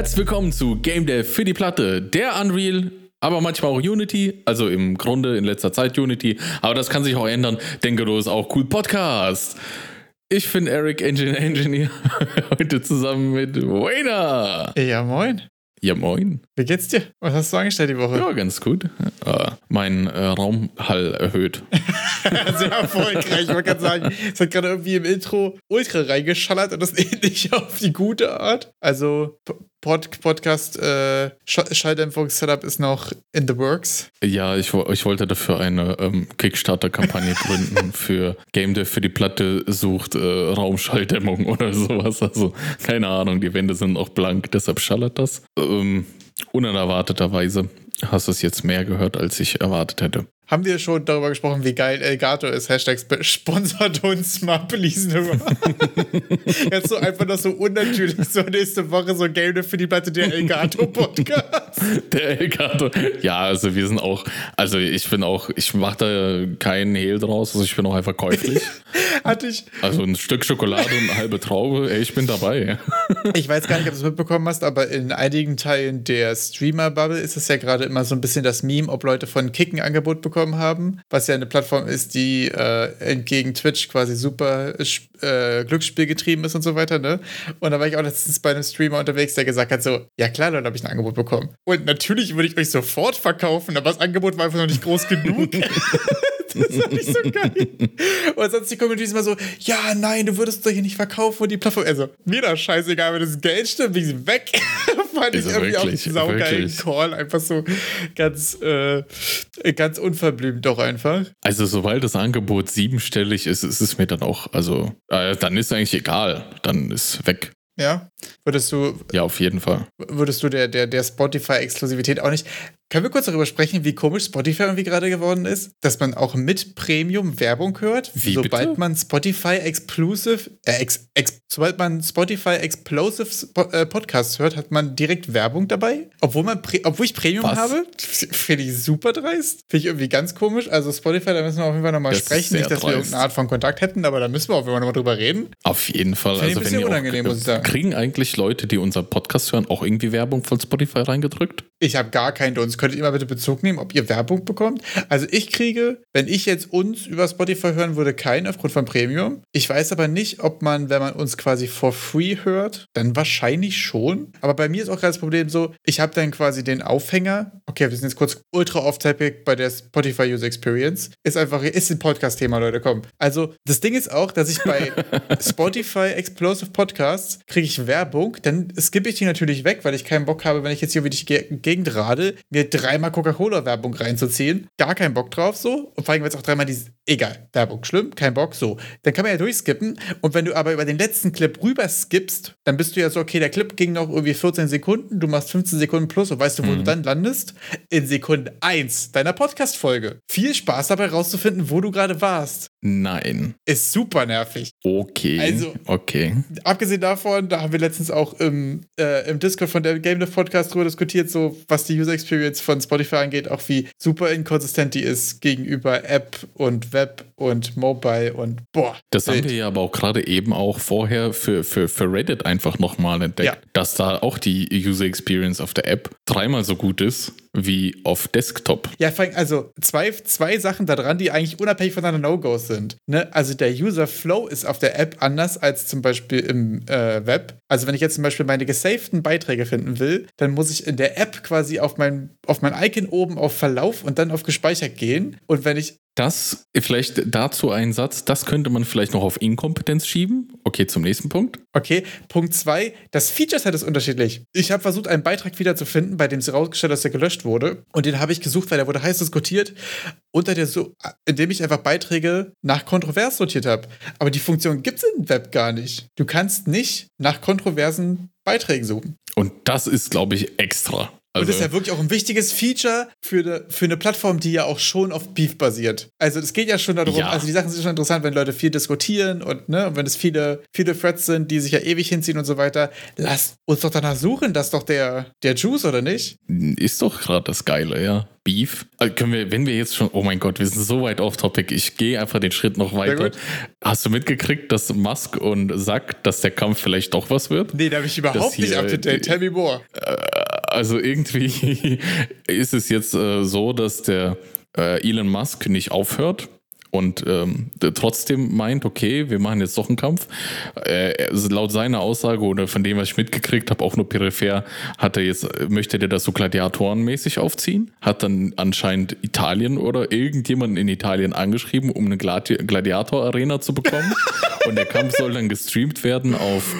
Herzlich willkommen zu Game Dev für die Platte, der Unreal, aber manchmal auch Unity, also im Grunde in letzter Zeit Unity, aber das kann sich auch ändern. Denke du ist auch cool Podcast. Ich bin Eric Engine Engineer, heute zusammen mit Wayner. Ja, moin. Ja, moin. Wie geht's dir? Was hast du angestellt die Woche? Ja, ganz gut. Äh, mein äh, Raumhall erhöht. Sehr erfolgreich. Ich wollte gerade sagen, es hat gerade irgendwie im Intro ultra reingeschallert und das ähnlich auf die gute Art. Also Pod Podcast äh, Sch Schalldämpfungs-Setup ist noch in the works. Ja, ich, ich wollte dafür eine ähm, Kickstarter-Kampagne gründen für Game Dev für die Platte sucht äh, Raumschalldämmung oder sowas. Also keine Ahnung, die Wände sind auch blank, deshalb schallert das. Ähm, unerwarteterweise hast du es jetzt mehr gehört, als ich erwartet hätte. Haben wir schon darüber gesprochen, wie geil Elgato ist? Hashtag sponsert uns mal, please. Jetzt so einfach noch so unnatürlich, so nächste Woche so Game für die Platte der Elgato-Podcast. Der Elgato. Ja, also wir sind auch, also ich bin auch, ich mache da keinen Hehl draus, also ich bin auch einfach käuflich. Hatte ich. Also ein Stück Schokolade und eine halbe Traube, ey, ich bin dabei. ich weiß gar nicht, ob du es mitbekommen hast, aber in einigen Teilen der Streamer-Bubble ist es ja gerade immer so ein bisschen das Meme, ob Leute von Kicken Angebot bekommen bekommen haben, was ja eine Plattform ist, die äh, entgegen Twitch quasi super äh, Glücksspiel getrieben ist und so weiter, ne? Und da war ich auch letztens bei einem Streamer unterwegs, der gesagt hat so, ja klar, dann habe ich ein Angebot bekommen. Und natürlich würde ich euch sofort verkaufen, aber das Angebot war einfach noch nicht groß genug. das fand ich so geil. Und sonst die Community immer so, ja, nein, du würdest doch hier nicht verkaufen und die Plattform, also mir das scheißegal, wenn das Geld stimmt, bin ich weg. fand ich irgendwie wirklich, auch einen saugeilen Call, einfach so ganz, äh, ganz unverblümt doch einfach. Also sobald das Angebot siebenstellig ist, ist es mir dann auch, also äh, dann ist eigentlich egal, dann ist weg. Ja, würdest du. Ja, auf jeden Fall. Würdest du der, der, der Spotify-Exklusivität auch nicht. Können wir kurz darüber sprechen, wie komisch Spotify irgendwie gerade geworden ist? Dass man auch mit Premium Werbung hört, wie sobald bitte? man Spotify Exclusive, äh, ex, ex, sobald man Spotify Explosive äh, Podcasts hört, hat man direkt Werbung dabei. Obwohl man, obwohl ich Premium Was? habe, finde ich super dreist. Finde ich irgendwie ganz komisch. Also Spotify, da müssen wir auf jeden Fall nochmal sprechen. Nicht, dass dreist. wir irgendeine Art von Kontakt hätten, aber da müssen wir auf jeden Fall nochmal drüber reden. Auf jeden Fall. Find also, ein bisschen unangenehm, muss ich sagen. Kriegen eigentlich Leute, die unseren Podcast hören, auch irgendwie Werbung von Spotify reingedrückt? Ich habe gar keinen Dunst könntet ihr mal bitte Bezug nehmen, ob ihr Werbung bekommt? Also ich kriege, wenn ich jetzt uns über Spotify hören würde, keinen aufgrund von Premium. Ich weiß aber nicht, ob man, wenn man uns quasi for free hört, dann wahrscheinlich schon. Aber bei mir ist auch gerade das Problem so, ich habe dann quasi den Aufhänger. Okay, wir sind jetzt kurz ultra off-topic bei der Spotify User Experience. Ist einfach, ist ein Podcast-Thema, Leute, komm. Also das Ding ist auch, dass ich bei Spotify Explosive Podcasts kriege ich Werbung, dann skippe ich die natürlich weg, weil ich keinen Bock habe, wenn ich jetzt hier wieder die Gegend rade, mir dreimal Coca-Cola-Werbung reinzuziehen. Gar keinen Bock drauf so. Und vor allem, wenn es auch dreimal die. Egal, Werbung, schlimm, kein Bock, so. Dann kann man ja durchskippen. Und wenn du aber über den letzten Clip rüber skippst, dann bist du ja so, okay, der Clip ging noch irgendwie 14 Sekunden, du machst 15 Sekunden plus und weißt du, wo mhm. du dann landest? In Sekunde 1 deiner Podcast-Folge. Viel Spaß dabei rauszufinden, wo du gerade warst. Nein. Ist super nervig. Okay. Also, okay. Abgesehen davon, da haben wir letztens auch im, äh, im Discord von der Game Dev Podcast drüber diskutiert, so was die User Experience von Spotify angeht, auch wie super inkonsistent die ist gegenüber App und Web und Mobile und boah. Das wild. haben wir ja aber auch gerade eben auch vorher für, für, für Reddit einfach nochmal entdeckt, ja. dass da auch die User Experience auf der App dreimal so gut ist wie auf Desktop. Ja, also zwei, zwei Sachen daran, die eigentlich unabhängig voneinander No-Gos sind. Ne? Also der User Flow ist auf der App anders als zum Beispiel im äh, Web. Also wenn ich jetzt zum Beispiel meine gesavten Beiträge finden will, dann muss ich in der App quasi auf mein, auf mein Icon oben auf Verlauf und dann auf gespeichert gehen. Und wenn ich das, vielleicht dazu ein Satz, das könnte man vielleicht noch auf Inkompetenz schieben. Okay, zum nächsten Punkt. Okay, Punkt zwei, das Feature-Set ist unterschiedlich. Ich habe versucht, einen Beitrag wiederzufinden, bei dem sie rausgestellt dass er gelöscht wurde. Und den habe ich gesucht, weil der wurde heiß diskutiert, unter der so indem ich einfach Beiträge nach kontrovers sortiert habe. Aber die Funktion gibt es im Web gar nicht. Du kannst nicht nach kontroversen Beiträgen suchen. Und das ist, glaube ich, extra. Also, und das ist ja wirklich auch ein wichtiges Feature für eine, für eine Plattform, die ja auch schon auf Beef basiert. Also es geht ja schon darum, Ja. also die Sachen sind schon interessant, wenn Leute viel diskutieren und ne, und wenn es viele, viele Threads sind, die sich ja ewig hinziehen und so weiter. Lasst uns doch danach suchen, das ist doch der, der Juice, oder nicht? ist doch gerade das Geile, ja. Beef. Also können wir, wenn wir jetzt schon, oh mein Gott, wir sind so weit off topic. Ich gehe einfach den Schritt noch weiter. Hast du mitgekriegt, dass Musk und sagt, dass der Kampf vielleicht doch was wird? Nee, da bin ich überhaupt Das nicht hier, up to date. die- Tell me more. Also irgendwie ist es jetzt äh, so, dass der äh, Elon Musk nicht aufhört und ähm, trotzdem meint, okay, wir machen jetzt doch einen Kampf. Äh, laut seiner Aussage oder von dem, was ich mitgekriegt habe, auch nur peripher, hat er jetzt, möchte der das so gladiatorenmäßig aufziehen, hat dann anscheinend Italien oder irgendjemanden in Italien angeschrieben, um eine Gladi Gladiator-Arena zu bekommen. und der Kampf soll dann gestreamt werden auf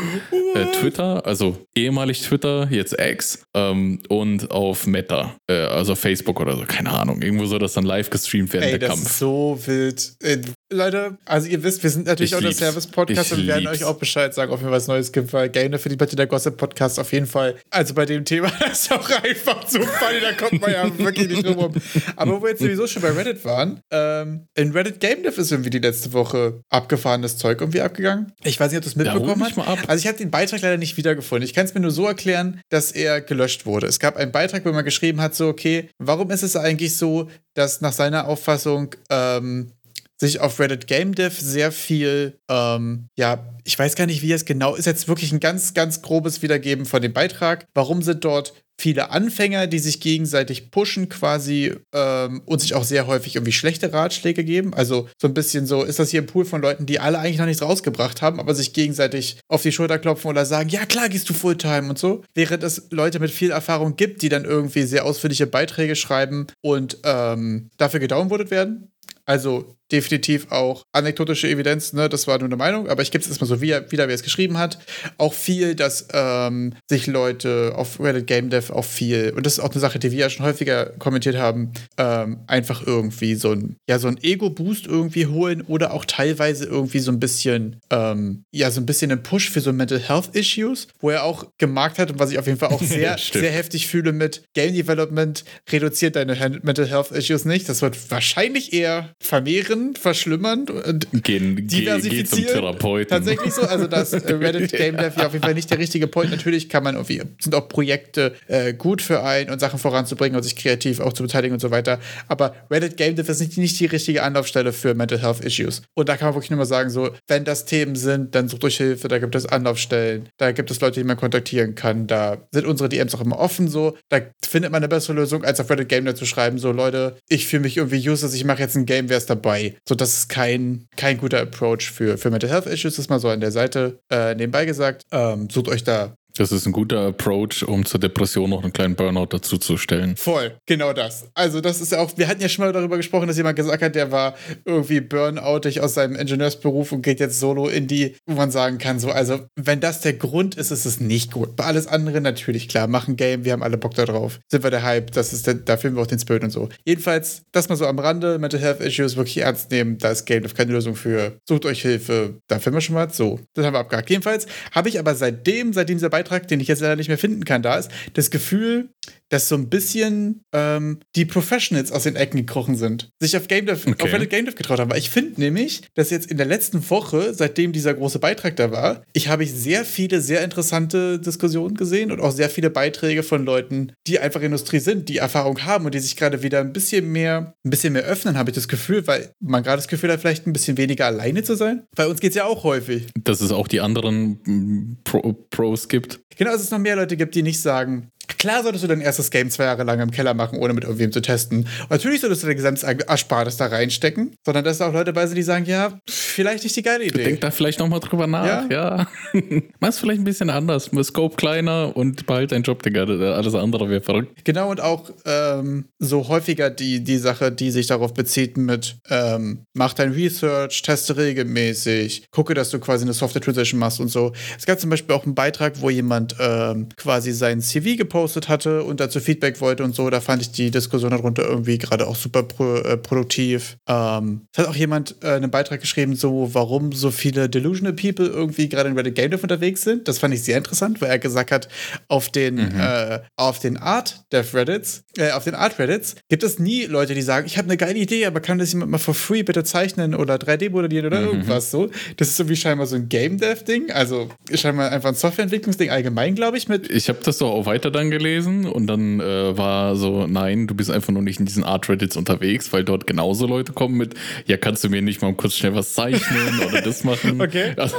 äh, Twitter, also ehemalig Twitter, jetzt X, ähm, und auf Meta, äh, also Facebook oder so, keine Ahnung. Irgendwo soll das dann live gestreamt werden, Ey, der das Kampf. ist so wild. Äh, Leute, also ihr wisst, wir sind natürlich Ich auch der. Service-Podcast und wir werden lieb's. euch auch Bescheid sagen, ob wir was Neues gibt, weil Game für die Partie der Gossip-Podcast auf jeden Fall, also bei dem Thema, ist auch einfach zu funny, da kommt man ja wirklich nicht drum rum. Aber wo wir jetzt sowieso schon bei Reddit waren, ähm, in Reddit Game Dev ist irgendwie die letzte Woche abgefahrenes Zeug irgendwie abgegangen. Ich weiß nicht, ob du es mitbekommen hast. ab. Also ich habe den Beitrag leider nicht wiedergefunden. Ich kann es mir nur so erklären, dass er gelöscht wurde. Es gab einen Beitrag, wo man geschrieben hat, so, okay, warum ist es eigentlich so, dass nach seiner Auffassung ähm, sich auf Reddit Game Dev sehr viel, ähm, ja, ich weiß gar nicht, wie es genau ist, jetzt wirklich ein ganz, ganz grobes Wiedergeben von dem Beitrag. Warum sind dort viele Anfänger, die sich gegenseitig pushen quasi ähm, und sich auch sehr häufig irgendwie schlechte Ratschläge geben? Also so ein bisschen so, ist das hier ein Pool von Leuten, die alle eigentlich noch nichts rausgebracht haben, aber sich gegenseitig auf die Schulter klopfen oder sagen, ja klar, gehst du Fulltime und so. Während es Leute mit viel Erfahrung gibt, die dann irgendwie sehr ausführliche Beiträge schreiben und ähm, dafür gedownvotet werden. Also definitiv auch anekdotische Evidenz, ne, das war nur eine Meinung, aber ich gebe es erstmal so wieder, wieder, wie er es geschrieben hat. Auch viel, dass ähm, sich Leute auf Reddit Game Dev auch viel, und das ist auch eine Sache, die wir ja schon häufiger kommentiert haben, ähm, einfach irgendwie so ein, ja, so ein Ego-Boost irgendwie holen oder auch teilweise irgendwie so ein bisschen, ähm, ja, so ein bisschen einen Push für so Mental Health Issues, wo er auch gemarkt hat und was ich auf jeden Fall auch sehr, sehr heftig fühle mit Game Development reduziert deine Mental Health Issues nicht. Das wird wahrscheinlich eher vermehren, verschlimmern und Gehen, geh, geh zum diversifizieren. Therapeuten. Tatsächlich so. Also das äh, Reddit Game Dev ja auf jeden Fall nicht der richtige Point. Natürlich kann man irgendwie, sind auch Projekte äh, gut für einen und Sachen voranzubringen und sich kreativ auch zu beteiligen und so weiter. Aber Reddit Game Dev ist nicht, nicht die richtige Anlaufstelle für Mental Health Issues. Und da kann man wirklich nur mal sagen, so, wenn das Themen sind, dann sucht euch Hilfe, da gibt es Anlaufstellen, da gibt es Leute, die man kontaktieren kann, da sind unsere DMs auch immer offen so. Da findet man eine bessere Lösung, als auf Reddit Game Dev zu schreiben, so Leute, ich fühle mich irgendwie useless, ich mache jetzt ein Game, wer ist dabei? So, das ist kein, kein guter Approach für, für Mental Health Issues, das ist mal so an der Seite äh, nebenbei gesagt. Ähm, sucht euch da Das ist ein guter Approach, um zur Depression noch einen kleinen Burnout dazu zu stellen. Voll, genau das. Also, das ist ja auch, wir hatten ja schon mal darüber gesprochen, dass jemand gesagt hat, der war irgendwie burnoutig aus seinem Ingenieursberuf und geht jetzt solo in die, wo man sagen kann, so, also, wenn das der Grund ist, ist es nicht gut. Bei alles andere natürlich klar, machen Game, wir haben alle Bock da drauf. Sind wir der Hype, das ist der, da filmen wir auch den Spirit und so. Jedenfalls, das mal so am Rande, Mental Health Issues wirklich ernst nehmen, da ist Game keine Lösung für. Sucht euch Hilfe, da filmen wir schon mal so. Das haben wir abgehakt. Jedenfalls habe ich aber seitdem, seitdem dieser Beitrag, den ich jetzt leider nicht mehr finden kann, da ist, das Gefühl, dass so ein bisschen ähm, die Professionals aus den Ecken gekrochen sind, sich auf Game Dev, Okay. auf Reddit Game Dev getraut haben. Weil ich finde nämlich, dass jetzt in der letzten Woche, seitdem dieser große Beitrag da war, ich habe ich sehr viele sehr interessante Diskussionen gesehen und auch sehr viele Beiträge von Leuten, die einfach Industrie sind, die Erfahrung haben und die sich gerade wieder ein bisschen mehr, ein bisschen mehr öffnen, habe ich das Gefühl, weil man gerade das Gefühl hat, vielleicht ein bisschen weniger alleine zu sein. Bei uns geht es ja auch häufig. Dass es auch die anderen mm, Pro Pros gibt. Genau, dass es noch mehr Leute gibt, die nicht sagen, klar solltest du dein erstes Game zwei Jahre lang im Keller machen, ohne mit irgendwem zu testen. Und natürlich solltest du dein gesamtes Erspartes da reinstecken, sondern dass da auch Leute bei sind, die sagen, ja, vielleicht nicht die geile Idee. Denk da vielleicht nochmal drüber nach, Ja? ja. Mach's vielleicht ein bisschen anders. Scope kleiner und behalt deinen Job, Digga. Alles andere wäre verrückt. Genau, und auch ähm, so häufiger die, die Sache, die sich darauf bezieht mit ähm, mach dein Research, teste regelmäßig, gucke, dass du quasi eine Software Transition machst und so. Es gab zum Beispiel auch einen Beitrag, wo jemand ähm, quasi sein CV gepostet hatte und dazu Feedback wollte und so. Da fand ich die Diskussion darunter irgendwie gerade auch super pro, äh, produktiv. Ähm, es hat auch jemand äh, einen Beitrag geschrieben, so warum so viele Delusional People irgendwie gerade in Reddit Game Dev unterwegs sind. Das fand ich sehr interessant, weil er gesagt hat, auf den, mhm. äh, auf den Art Dev Reddits, äh, auf den Art Reddits gibt es nie Leute, die sagen, ich habe eine geile Idee, aber kann das jemand mal for free bitte zeichnen oder 3D modellieren oder mhm. irgendwas so. Das ist so wie scheinbar so ein Game Dev Ding, also scheinbar einfach ein Softwareentwicklungsding allgemein, glaube ich. Mit ich habe das doch auch weiter dann gelesen und dann äh, war so, nein, du bist einfach nur nicht in diesen Art Reddits unterwegs, weil dort genauso Leute kommen mit, ja, kannst du mir nicht mal kurz schnell was zeichnen oder das machen. Okay. Also,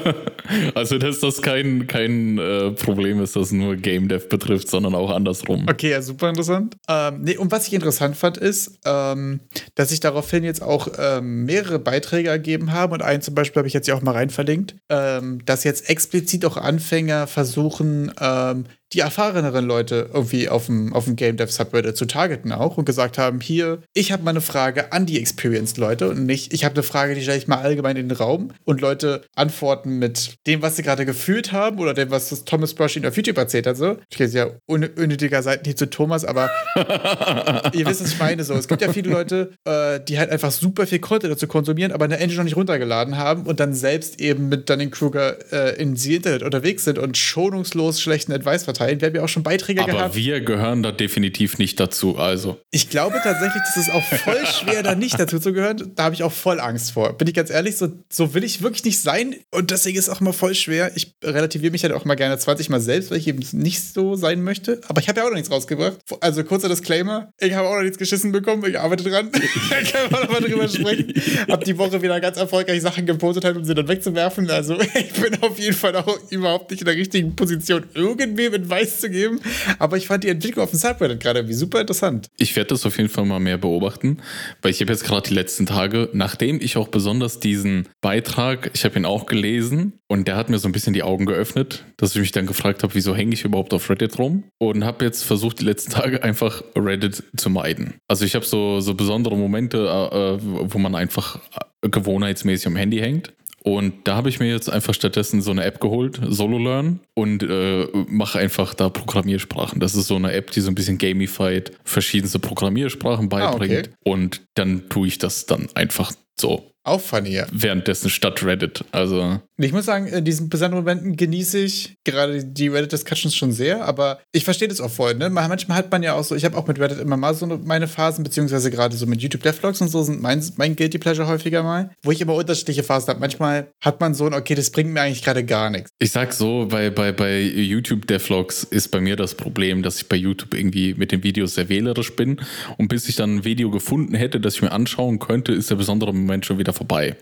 also dass das kein, kein äh, Problem ist, das nur Game Dev betrifft, sondern auch andersrum. Okay, ja, super interessant. Ähm, nee, und was ich interessant fand, ist, ähm, dass sich daraufhin jetzt auch ähm, mehrere Beiträge ergeben haben und einen zum Beispiel habe ich jetzt ja auch mal rein verlinkt, ähm, dass jetzt explizit auch Anfänger versuchen, ähm, die erfahreneren Leute irgendwie auf dem, auf dem Game Dev Subreddit zu targeten auch und gesagt haben, hier, ich habe mal eine Frage an die Experienced Leute und nicht, ich habe eine Frage, die stelle ich mal allgemein in den Raum und Leute antworten mit dem, was sie gerade gefühlt haben oder dem, was das Thomas Brush ihnen auf YouTube erzählt hat. So. Ich gehe ja unnötiger Seiten hier zu Thomas, aber ihr wisst, was ich meine. So. Es gibt ja viele Leute, äh, die halt einfach super viel Content dazu konsumieren, aber eine Engine noch nicht runtergeladen haben und dann selbst eben mit Dunning-Kruger äh, in sie Internet unterwegs sind und schonungslos schlechten Advice verteilen verteilen. Wir haben ja auch schon Beiträge Aber gehabt. Aber wir gehören da definitiv nicht dazu, also. Ich glaube tatsächlich, das ist auch voll schwer, da nicht dazu zu gehören. Da habe ich auch voll Angst vor. Bin ich ganz ehrlich, so, so will ich wirklich nicht sein. Und deswegen ist es auch immer voll schwer. Ich relativiere mich halt auch mal gerne 20 Mal selbst, weil ich eben nicht so sein möchte. Aber ich habe ja auch noch nichts rausgebracht. Also kurzer Disclaimer, ich habe auch noch nichts geschissen bekommen. Ich arbeite dran. ich kann mal nochmal drüber sprechen. Hab die Woche wieder ganz erfolgreich Sachen gepostet, halt, um sie dann wegzuwerfen. Also ich bin auf jeden Fall auch überhaupt nicht in der richtigen Position, irgendwie mit Weiß zu geben. Aber ich fand die Entwicklung auf dem Subreddit gerade irgendwie super interessant. Ich werde das auf jeden Fall mal mehr beobachten, weil ich habe jetzt gerade die letzten Tage, nachdem ich auch besonders diesen Beitrag, ich habe ihn auch gelesen und der hat mir so ein bisschen die Augen geöffnet, dass ich mich dann gefragt habe, wieso hänge ich überhaupt auf Reddit rum und habe jetzt versucht, die letzten Tage einfach Reddit zu meiden. Also ich habe so, so besondere Momente, äh, äh wo man einfach gewohnheitsmäßig am Handy hängt. Und da habe ich mir jetzt einfach stattdessen so eine App geholt, SoloLearn, und äh, mache einfach da Programmiersprachen. Das ist so eine App, die so ein bisschen gamified verschiedenste Programmiersprachen beibringt. Ah, okay. Und dann tue ich das dann einfach so auch funny, ja. Währenddessen statt Reddit. Also. Ich muss sagen, in diesen besonderen Momenten genieße ich gerade die Reddit-Discussions schon sehr, aber ich verstehe das auch voll. Ne? Manchmal hat man ja auch so, ich habe auch mit Reddit immer mal so meine Phasen, beziehungsweise gerade so mit YouTube Devlogs und so sind mein, mein Guilty Pleasure häufiger mal, wo ich immer unterschiedliche Phasen habe. Manchmal hat man so ein, okay, das bringt mir eigentlich gerade gar nichts. Ich sag so, bei, bei, bei YouTube Devlogs ist bei mir das Problem, dass ich bei YouTube irgendwie mit den Videos sehr wählerisch bin und bis ich dann ein Video gefunden hätte, das ich mir anschauen könnte, ist der besondere Moment schon wieder vorbei.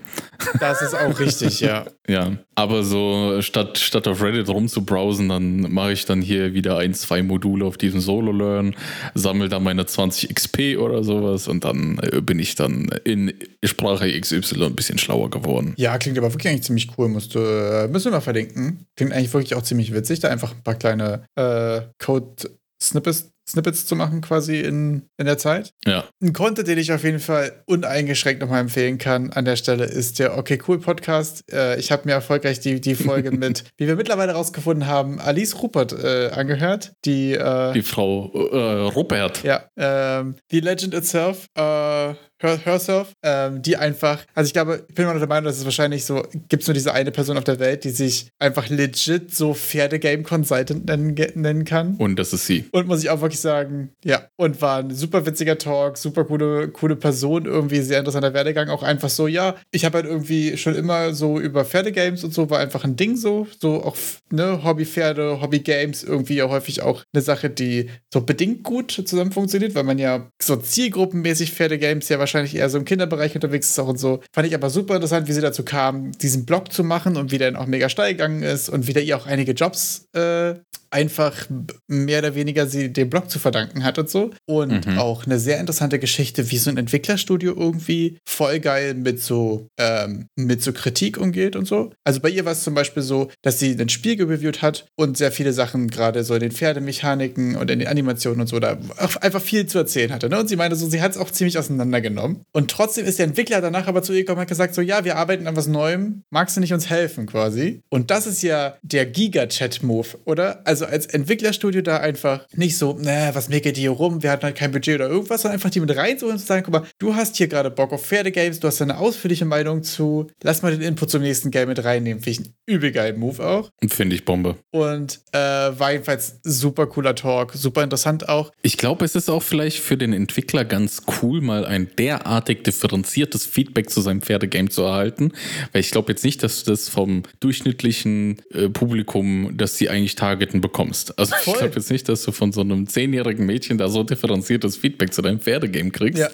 Das ist auch richtig, ja. ja, aber so statt, statt auf Reddit rumzubrowsen, dann mache ich dann hier wieder ein, zwei Module auf diesem Solo-Learn, sammle dann meine 20 XP oder sowas und dann äh, bin ich dann in Sprache XY ein bisschen schlauer geworden. Ja, klingt aber wirklich eigentlich ziemlich cool. Musst du, äh, müssen wir mal verlinken. Klingt eigentlich wirklich auch ziemlich witzig, da einfach ein paar kleine äh, Code-Snippets Snippets zu machen quasi in, in der Zeit. Ja. Ein Content, den ich auf jeden Fall uneingeschränkt nochmal empfehlen kann an der Stelle, ist der Okay Cool Podcast. Äh, ich habe mir erfolgreich die, die Folge mit, wie wir mittlerweile rausgefunden haben, Alice Rupert äh, angehört. Die, äh, die Frau äh, Rupert. Ja. Ähm, die Legend itself. Äh, Herself, ähm, die einfach, also ich glaube, ich bin immer noch der Meinung, dass es wahrscheinlich so, gibt es nur diese eine Person auf der Welt, die sich einfach legit so Pferdegame Consultant nennen, nennen kann. Und das ist sie. Und muss ich auch wirklich sagen, ja. Und war ein super witziger Talk, super coole, coole Person, irgendwie sehr interessanter Werdegang. Auch einfach so, ja, ich habe halt irgendwie schon immer so über Pferdegames und so, war einfach ein Ding so, so auch, ne, Hobbypferde, Hobbygames, irgendwie ja häufig auch eine Sache, die so bedingt gut zusammen funktioniert, weil man ja so zielgruppenmäßig Pferdegames ja wahrscheinlich wahrscheinlich eher so im Kinderbereich unterwegs ist auch und so. Fand ich aber super interessant, wie sie dazu kam, diesen Blog zu machen und wie der dann auch mega steil gegangen ist und wie der ihr auch einige Jobs äh, einfach mehr oder weniger sie dem Blog zu verdanken hat und so. Und mhm. auch eine sehr interessante Geschichte, wie so ein Entwicklerstudio irgendwie voll geil mit so, ähm, mit so Kritik umgeht und so. Also bei ihr war es zum Beispiel so, dass sie ein Spiel gereviewt hat und sehr viele Sachen, gerade so in den Pferdemechaniken und in den Animationen und so, da einfach viel zu erzählen hatte. Ne? Und sie meinte so, sie hat es auch ziemlich auseinandergenommen. Und trotzdem ist der Entwickler danach aber zu ihr gekommen und hat gesagt, so, ja, wir arbeiten an was Neuem, magst du nicht uns helfen quasi? Und das ist ja der Giga-Chat-Move, oder? Also also als Entwicklerstudio da einfach nicht so, naja, was meckert die hier rum, wir hatten halt kein Budget oder irgendwas, sondern einfach die mit reinzuholen und zu sagen, guck mal, du hast hier gerade Bock auf Pferdegames, du hast eine ausführliche Meinung zu, lass mal den Input zum nächsten Game mit reinnehmen. Finde ich einen übel geilen Move auch. Finde ich Bombe. Und äh, war jedenfalls super cooler Talk, super interessant auch. Ich glaube, es ist auch vielleicht für den Entwickler ganz cool, mal ein derartig differenziertes Feedback zu seinem Pferdegame zu erhalten, weil ich glaube jetzt nicht, dass du das vom durchschnittlichen äh, Publikum, das sie eigentlich targeten, bekommst. Also Voll. ich glaube jetzt nicht, dass du von so einem zehnjährigen Mädchen da so differenziertes Feedback zu deinem Pferdegame kriegst. Ja.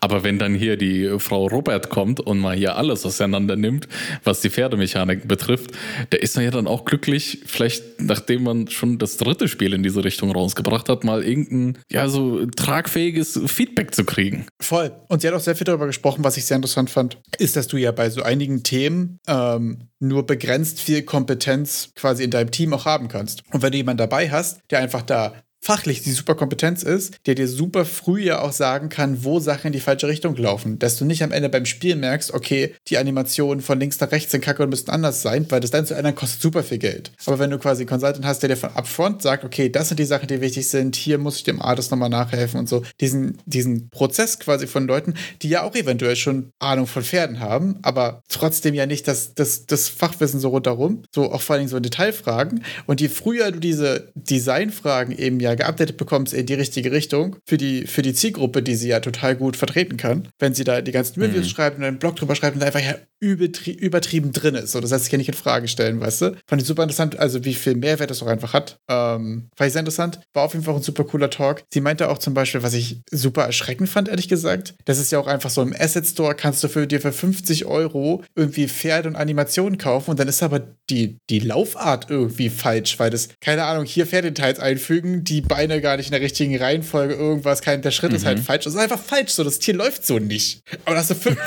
Aber wenn dann hier die Frau Robert kommt und mal hier alles auseinander nimmt, was die Pferdemechanik betrifft, der ist dann ja dann auch glücklich, vielleicht nachdem man schon das dritte Spiel in diese Richtung rausgebracht hat, mal irgendein, ja, so tragfähiges Feedback zu kriegen. Voll. Und sie hat auch sehr viel darüber gesprochen, was ich sehr interessant fand, ist, dass du ja bei so einigen Themen ähm, nur begrenzt viel Kompetenz quasi in deinem Team auch haben kannst. Und wenn du jemanden dabei hast, der einfach da fachlich die super Kompetenz ist, der dir super früh ja auch sagen kann, wo Sachen in die falsche Richtung laufen. Dass du nicht am Ende beim Spiel merkst, okay, die Animationen von links nach rechts sind kacke und müssten anders sein, weil das dann zu ändern kostet super viel Geld. Aber wenn du quasi einen Consultant hast, der dir von upfront sagt, okay, das sind die Sachen, die wichtig sind, hier muss ich dem Artist nochmal nachhelfen und so, diesen, diesen Prozess quasi von Leuten, die ja auch eventuell schon Ahnung von Pferden haben, aber trotzdem ja nicht das, das, das Fachwissen so rundherum, so auch vor allen Dingen so in Detailfragen. Und je früher du diese Designfragen eben ja geupdatet bekommst in die richtige Richtung für die, für die Zielgruppe, die sie ja total gut vertreten kann, wenn sie da die ganzen Reviews Mhm. schreibt und einen Blog drüber schreibt und da einfach ja übertrie übertrieben drin ist. So, das heißt, ich kann nicht in Frage stellen, weißt du? Fand ich super interessant, also wie viel Mehrwert das auch einfach hat. Ähm, fand ich sehr interessant. War auf jeden Fall ein super cooler Talk. Sie meinte auch zum Beispiel, was ich super erschreckend fand, ehrlich gesagt, das ist ja auch einfach so im Asset Store kannst du für dir für 50 Euro irgendwie Pferde und Animationen kaufen und dann ist aber die, die Laufart irgendwie falsch, weil das, keine Ahnung, hier Pferdedetails einfügen, die Beine gar nicht in der richtigen Reihenfolge, irgendwas, kein, der Schritt ist halt falsch. Das ist einfach falsch, so, das Tier läuft so nicht. Aber das, ist so fünf,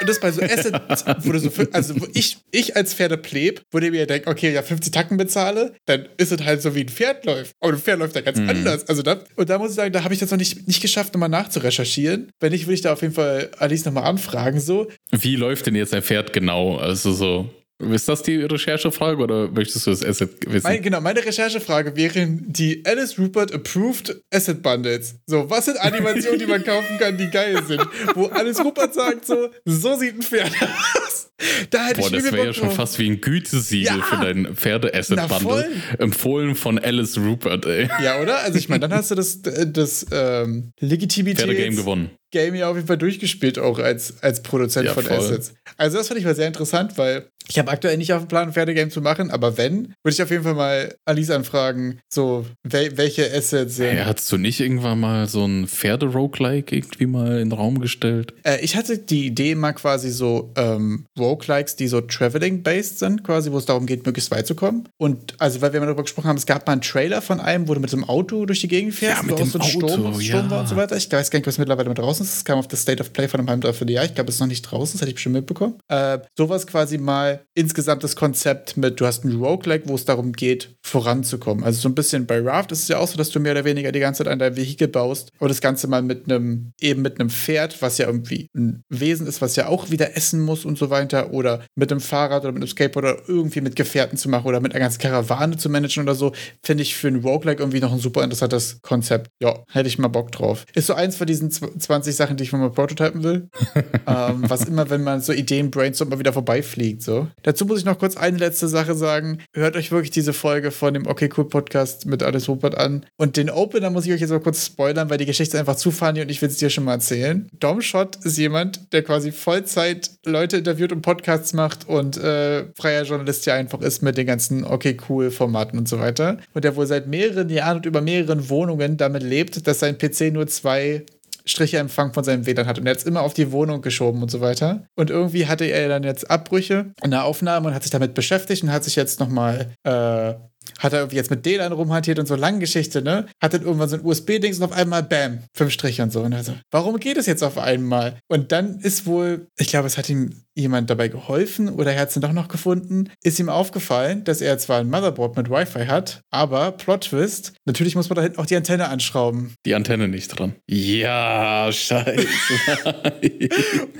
und das bei so Assets, wo du so, fünf- also wo ich, ich als Pferdepleb, wo du mir denkt, okay, ja, 50 Tacken bezahle, dann ist es halt so, wie ein Pferd läuft. Aber ein Pferd läuft ja ganz anders. Also da, und da muss ich sagen, da habe ich das noch nicht, nicht geschafft, nochmal nachzurecherchieren. Wenn nicht, würde ich da auf jeden Fall Alice nochmal anfragen, so. Wie läuft denn jetzt ein Pferd genau? Also so. Ist das die Recherchefrage oder möchtest du das Asset wissen? Mein, genau, meine Recherchefrage wären die Alice Rupert Approved Asset Bundles. So, was sind Animationen, die man kaufen kann, die geil sind? Wo Alice Rupert sagt so, so sieht ein Pferd aus. Da hätte Boah, ich das wäre ja schon fast wie ein Gütesiegel Ja. für dein Pferde-Asset-Bundle. Empfohlen von Alice Rupert, ey. Ja, oder? Also ich meine, dann hast du das, das ähm, Legitimität Pferdegame gewonnen. Game ja auf jeden Fall durchgespielt, auch als, als Produzent Ja, von voll. Assets. Also das fand ich mal sehr interessant, weil ich habe aktuell nicht auf dem Plan, ein Pferdegame zu machen, aber wenn, würde ich auf jeden Fall mal Alice anfragen, so, wel welche Assets sind. Hey, hattest du nicht irgendwann mal so ein Pferde-Roguelike irgendwie mal in den Raum gestellt? Äh, ich hatte die Idee mal quasi so ähm, Roguelikes, die so Traveling-based sind, quasi, wo es darum geht, möglichst weit zu kommen. Und also, weil wir mal darüber gesprochen haben, es gab mal einen Trailer von einem, wo du mit so einem Auto durch die Gegend fährst, Ja, mit wo dem so ein Sturm, Auto, Sturm ja. war und so weiter. Ich weiß gar nicht, was mittlerweile mit draußen ist. Es kam auf das State of Play von einem halben, dreiviertel Jahr. Ich glaube, es ist noch nicht draußen, das hätte ich bestimmt mitbekommen. Äh, sowas quasi mal insgesamt das Konzept mit, du hast ein Roguelike, wo es darum geht, voranzukommen. Also so ein bisschen bei Raft ist es ja auch so, dass du mehr oder weniger die ganze Zeit an deinem Vehikel baust und das Ganze mal mit einem, eben mit einem Pferd, was ja irgendwie ein Wesen ist, was ja auch wieder essen muss und so weiter, oder mit einem Fahrrad oder mit einem Skateboard oder irgendwie mit Gefährten zu machen oder mit einer ganzen Karawane zu managen oder so, finde ich für ein Roguelike irgendwie noch ein super interessantes Konzept. Ja, hätte ich mal Bock drauf. Ist so eins von diesen zw- 20 Sachen, die ich mal prototypen will. ähm, was immer, wenn man so Ideen brainstormt, mal wieder vorbeifliegt. So. Dazu muss ich noch kurz eine letzte Sache sagen. Hört euch wirklich diese Folge von dem Okay Cool Podcast mit Alice Rupert an. Und den Opener muss ich euch jetzt mal kurz spoilern, weil die Geschichte ist einfach zu funny und ich will es dir schon mal erzählen. Dom Schott ist jemand, der quasi Vollzeit Leute interviewt und Podcasts macht und äh, freier Journalist ja einfach ist mit den ganzen Okay Cool Formaten und so weiter. Und der wohl seit mehreren Jahren und über mehreren Wohnungen damit lebt, dass sein PC nur zwei Striche Empfang von seinem WLAN hat. Und er hat es immer auf die Wohnung geschoben und so weiter. Und irgendwie hatte er dann jetzt Abbrüche in der Aufnahme und hat sich damit beschäftigt und hat sich jetzt nochmal, äh, hat er irgendwie jetzt mit WLAN rumhantiert und so lange Geschichte, ne? Hat dann irgendwann so ein USB-Dings und auf einmal Bam, fünf Striche und so. Und er so, warum geht es jetzt auf einmal? Und dann ist wohl, ich glaube, es hat ihm jemand dabei geholfen oder er hat es dann doch noch gefunden, ist ihm aufgefallen, dass er zwar ein Motherboard mit Wi-Fi hat, aber Plot Twist, natürlich muss man da hinten auch die Antenne anschrauben. Die Antenne nicht dran. Ja, scheiße.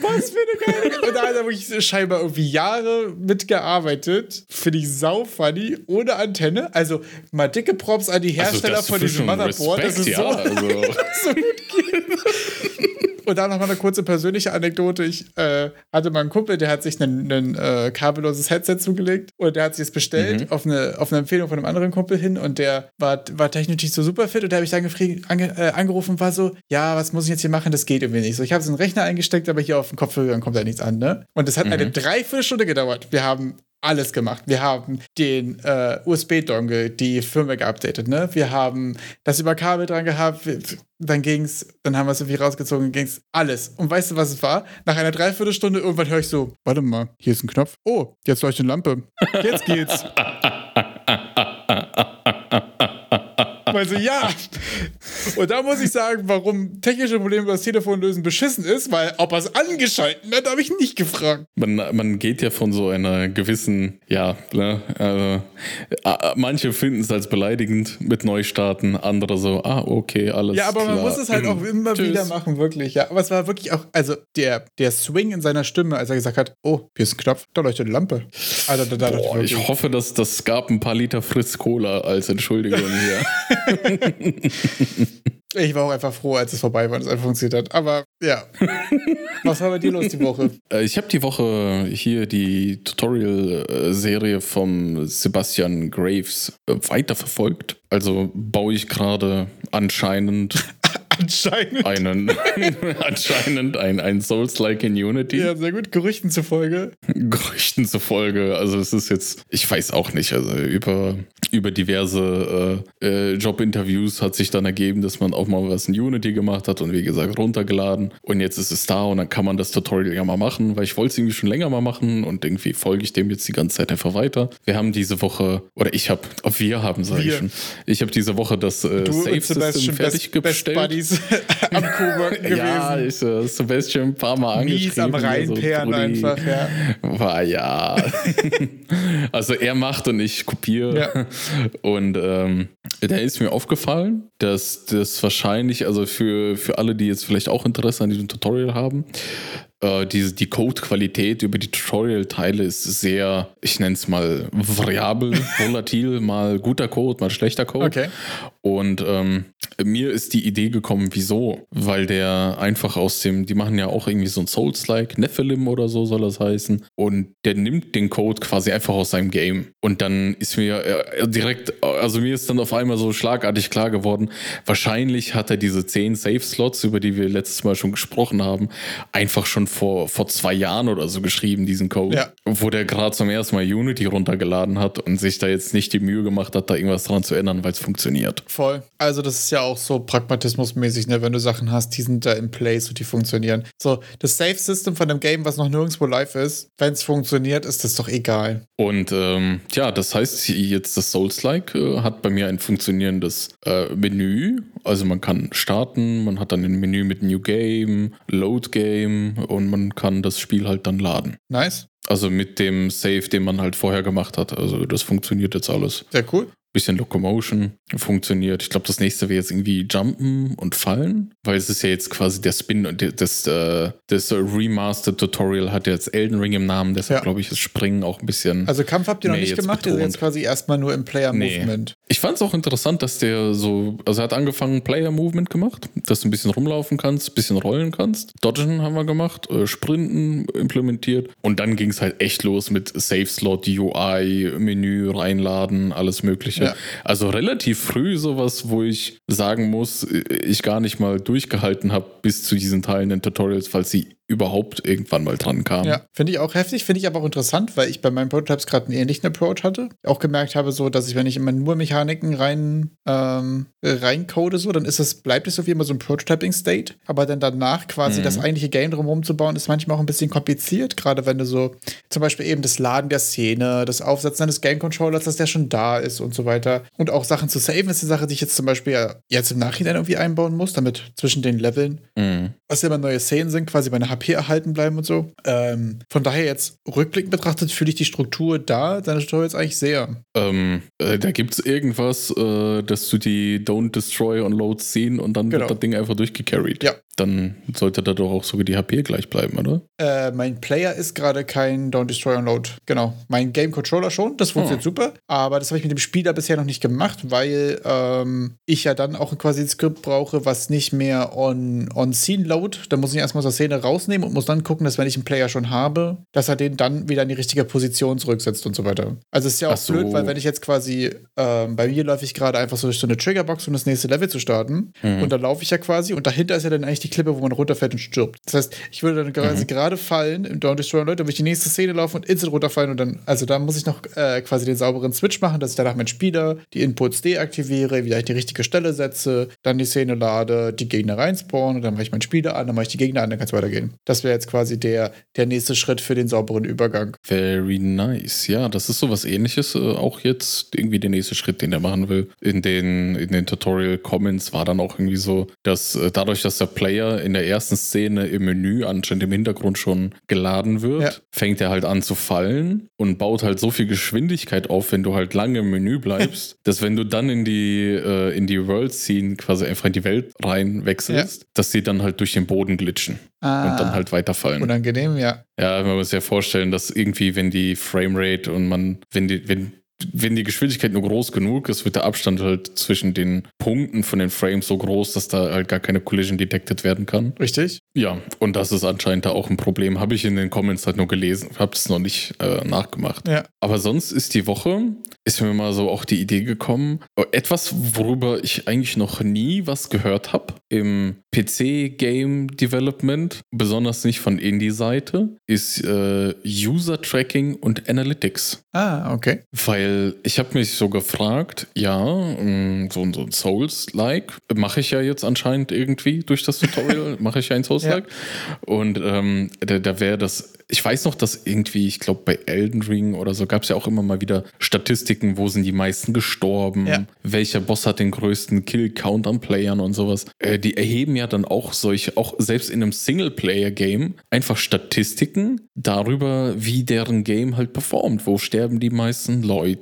Was für eine geile. Und da hat er wirklich scheinbar irgendwie Jahre mitgearbeitet. Finde ich sau funny. Ohne Antenne. Also mal dicke Props an die Hersteller das von diesem Motherboard. das ist Respekt, so, ja, also. so gut geht. Und dann noch mal eine kurze persönliche Anekdote. Ich äh, hatte mal einen Kumpel, der hat sich ein, äh, kabelloses Headset zugelegt und der hat sich es bestellt Mhm. auf, eine, auf eine Empfehlung von einem anderen Kumpel hin und der war, war technisch nicht so super fit und der habe ich dann ange, äh, angerufen und war so, ja, was muss ich jetzt hier machen? Das geht irgendwie nicht. So, ich habe so einen Rechner eingesteckt, aber hier auf dem Kopfhörer kommt da nichts an, ne? Und das hat eine Dreiviertelstunde gedauert. Wir haben alles gemacht. Wir haben den äh, USB-Dongle, die Firmware geupdatet, ne? Wir haben das über Kabel dran gehabt, dann ging's, dann haben wir es irgendwie rausgezogen, ging's alles. Und weißt du, was es war? Nach einer Dreiviertelstunde irgendwann höre ich so, warte mal, hier ist ein Knopf. Oh, jetzt leuchtet eine Lampe. Jetzt geht's. Also ja. Und da muss ich sagen, warum technische Probleme über das Telefon lösen beschissen ist, weil ob er es angeschalten hat, habe ich nicht gefragt. Man, man geht ja von so einer gewissen, ja, ne, also, manche finden es als beleidigend mit Neustarten, andere so, ah, okay, alles Ja, aber man klar. muss es halt auch immer Tschüss. wieder machen, wirklich. Ja, aber es war wirklich auch, also der, der Swing in seiner Stimme, als er gesagt hat, oh, hier ist ein Knopf, da leuchtet eine Lampe. Also da, da Boah, ich hoffe, dass das gab ein paar Liter Fritz Cola als Entschuldigung hier. ich war auch einfach froh, als es vorbei war und es einfach funktioniert hat. Aber ja. Was war bei dir los die Woche? Äh, Ich habe die Woche hier die Tutorial-Serie vom Sebastian Graves äh, weiterverfolgt. Also baue ich gerade anscheinend Anscheinend. einen anscheinend ein, ein Souls-like in Unity. Ja, sehr gut. Gerüchten zufolge. Gerüchten zufolge. Also es ist jetzt, ich weiß auch nicht, also über, über diverse äh, äh, Jobinterviews hat sich dann ergeben, dass man auch mal was in Unity gemacht hat und wie gesagt runtergeladen. Und jetzt ist es da und dann kann man das Tutorial ja mal machen, weil ich wollte es irgendwie schon länger mal machen und irgendwie folge ich dem jetzt die ganze Zeit einfach weiter. Wir haben diese Woche, oder ich habe, ob wir haben, sage ich schon, ich habe diese Woche das äh, Du Safe System Best, Best. Buddies am Coworken gewesen. Ja, ich äh, Sebastian ein paar Mal angeschrieben. Mies am Reinperren Brudi, einfach, ja. War ja. also er macht und ich kopiere. Ja. Und ähm, da ist mir aufgefallen, dass das wahrscheinlich, also für, für alle, die jetzt vielleicht auch Interesse an diesem Tutorial haben, äh, diese, die Code-Qualität über die Tutorial-Teile ist sehr, ich nenne es mal variabel, volatil, mal guter Code, mal schlechter Code. Okay. Und ähm, mir ist die Idee gekommen, wieso? Weil der einfach aus dem, die machen ja auch irgendwie so ein Souls-like, Nephilim oder so soll das heißen. Und der nimmt den Code quasi einfach aus seinem Game. Und dann ist mir äh, direkt, also mir ist dann auf einmal so schlagartig klar geworden, wahrscheinlich hat er diese 10 Save-Slots, über die wir letztes Mal schon gesprochen haben, einfach schon vor, vor zwei Jahren oder so geschrieben, diesen Code. Ja. Wo der gerade zum ersten Mal Unity runtergeladen hat und sich da jetzt nicht die Mühe gemacht hat, da irgendwas dran zu ändern, weil es funktioniert. Voll. Also, das ist ja auch so pragmatismusmäßig, ne? wenn du Sachen hast, die sind da in place und die funktionieren. So, das Save-System von einem Game, was noch nirgendwo live ist, wenn es funktioniert, ist das doch egal. Und ähm, ja, das heißt, jetzt das Souls-like äh, hat bei mir ein funktionierendes äh, Menü. Also man kann starten, man hat dann ein Menü mit New Game, Load Game und man kann das Spiel halt dann laden. Nice. Also mit dem Save, den man halt vorher gemacht hat. Also das funktioniert jetzt alles. Sehr cool. Bisschen Locomotion funktioniert. Ich glaube, das nächste wäre jetzt irgendwie Jumpen und Fallen, weil es ist ja jetzt quasi der Spin und das, äh, das Remastered Tutorial hat jetzt Elden Ring im Namen, deshalb Ja. glaube ich, ist Springen auch ein bisschen. Also, Kampf habt ihr noch Nee, nicht gemacht, ihr seid betont. jetzt quasi erstmal nur im Nee. Player-Movement. Ich fand es auch interessant, dass der so, also er hat angefangen, Player-Movement gemacht, dass du ein bisschen rumlaufen kannst, ein bisschen rollen kannst. Dodgen haben wir gemacht, äh, Sprinten implementiert und dann ging es halt echt los mit Save-Slot, UI, Menü reinladen, alles Mögliche. Ja. Also relativ früh sowas, wo ich sagen muss, ich gar nicht mal durchgehalten habe bis zu diesen Teilen in Tutorials, falls sie überhaupt irgendwann mal dran kamen. Ja, finde ich auch heftig, finde ich aber auch interessant, weil ich bei meinen Prototypes gerade einen ähnlichen Approach hatte. Auch gemerkt habe, so, dass ich, wenn ich immer nur Mechaniken rein, ähm, reincode, so, dann ist es, bleibt es so wie immer so ein Prototyping-State. Aber dann danach quasi Mhm. das eigentliche Game drumherum zu bauen, ist manchmal auch ein bisschen kompliziert, gerade wenn du so zum Beispiel eben das Laden der Szene, das Aufsetzen eines Game-Controllers, dass der schon da ist und so weiter. Und auch Sachen zu saven ist eine Sache, die ich jetzt zum Beispiel jetzt im Nachhinein irgendwie einbauen muss, damit zwischen den Leveln Mhm. was ja immer neue Szenen sind, quasi meine HP erhalten bleiben und so. Ähm, von daher jetzt rückblickend betrachtet fühle ich die Struktur da, deine Tutorials eigentlich sehr. Ähm, äh, da gibt es irgendwas, äh, dass du die Don't Destroy on Load ziehen und dann Genau. wird das Ding einfach durchgecarried. Ja. Dann sollte da doch auch sogar die HP gleich bleiben, oder? Äh, mein Player ist gerade kein Don't Destroy Unload. Genau. Mein Game Controller schon, das funktioniert Oh. super. Aber das habe ich mit dem Spieler bisher noch nicht gemacht, weil ähm, ich ja dann auch quasi ein Skript brauche, was nicht mehr on, on Scene Load. Da muss ich erstmal aus der Szene rausnehmen und muss dann gucken, dass wenn ich einen Player schon habe, dass er den dann wieder in die richtige Position zurücksetzt und so weiter. Also es ist ja auch so. blöd, weil wenn ich jetzt quasi, ähm, bei mir läufe ich gerade einfach so durch so eine Triggerbox, um das nächste Level zu starten. Mhm. Und da laufe ich ja quasi und dahinter ist ja dann eigentlich die Klippe, wo man runterfällt und stirbt. Das heißt, ich würde dann quasi Mhm. gerade fallen im Don't Destroy Leute, würde ich die nächste Szene laufen und instant runterfallen und dann, also da muss ich noch äh, quasi den sauberen Switch machen, dass ich danach meinen Spieler die Inputs deaktiviere, wieder in die richtige Stelle setze, dann die Szene lade, die Gegner reinspawnen und dann mache ich meinen Spieler an, dann mache ich die Gegner an, dann kann es weitergehen. Das wäre jetzt quasi der, der nächste Schritt für den sauberen Übergang. Very nice. Ja, das ist sowas ähnliches. Äh, auch jetzt irgendwie der nächste Schritt, den er machen will. In den, in den Tutorial Comments war dann auch irgendwie so, dass äh, dadurch, dass der Player in der ersten Szene im Menü anscheinend im Hintergrund schon geladen wird, Ja. fängt er halt an zu fallen und baut halt so viel Geschwindigkeit auf, wenn du halt lange im Menü bleibst, dass wenn du dann in die, äh, in die World Scene quasi einfach in die Welt rein wechselst, dass sie dann halt durch den Boden glitschen Ah, und dann halt weiterfallen. unangenehm, ja. Ja, man muss ja vorstellen, dass irgendwie, wenn die Framerate und man, wenn die, wenn, wenn die Geschwindigkeit nur groß genug ist, wird der Abstand halt zwischen den Punkten von den Frames so groß, dass da halt gar keine Collision detected werden kann. Richtig? Ja, und das ist anscheinend da auch ein Problem. Habe ich in den Comments halt nur gelesen, habe es noch nicht äh, nachgemacht. Ja. Aber sonst ist die Woche, ist mir mal so auch die Idee gekommen, etwas, worüber ich eigentlich noch nie was gehört habe im PC-Game Development, besonders nicht von Indie-Seite, ist äh, User-Tracking und Analytics. Ah, okay. Weil ich habe mich so gefragt, ja, mh, so, ein- so ein Souls-like mache ich ja jetzt anscheinend irgendwie durch das Tutorial, mache ich ja ein Souls-like. Und ähm, da, da wäre das, ich weiß noch, dass irgendwie, ich glaube bei Elden Ring oder so gab es ja auch immer mal wieder Statistiken, wo sind die meisten gestorben, Ja. welcher Boss hat den größten Kill-Count an Playern und sowas. Äh, die erheben ja dann auch solche, auch selbst in einem Singleplayer-Game, einfach Statistiken darüber, wie deren Game halt performt. Wo sterben die meisten Leute?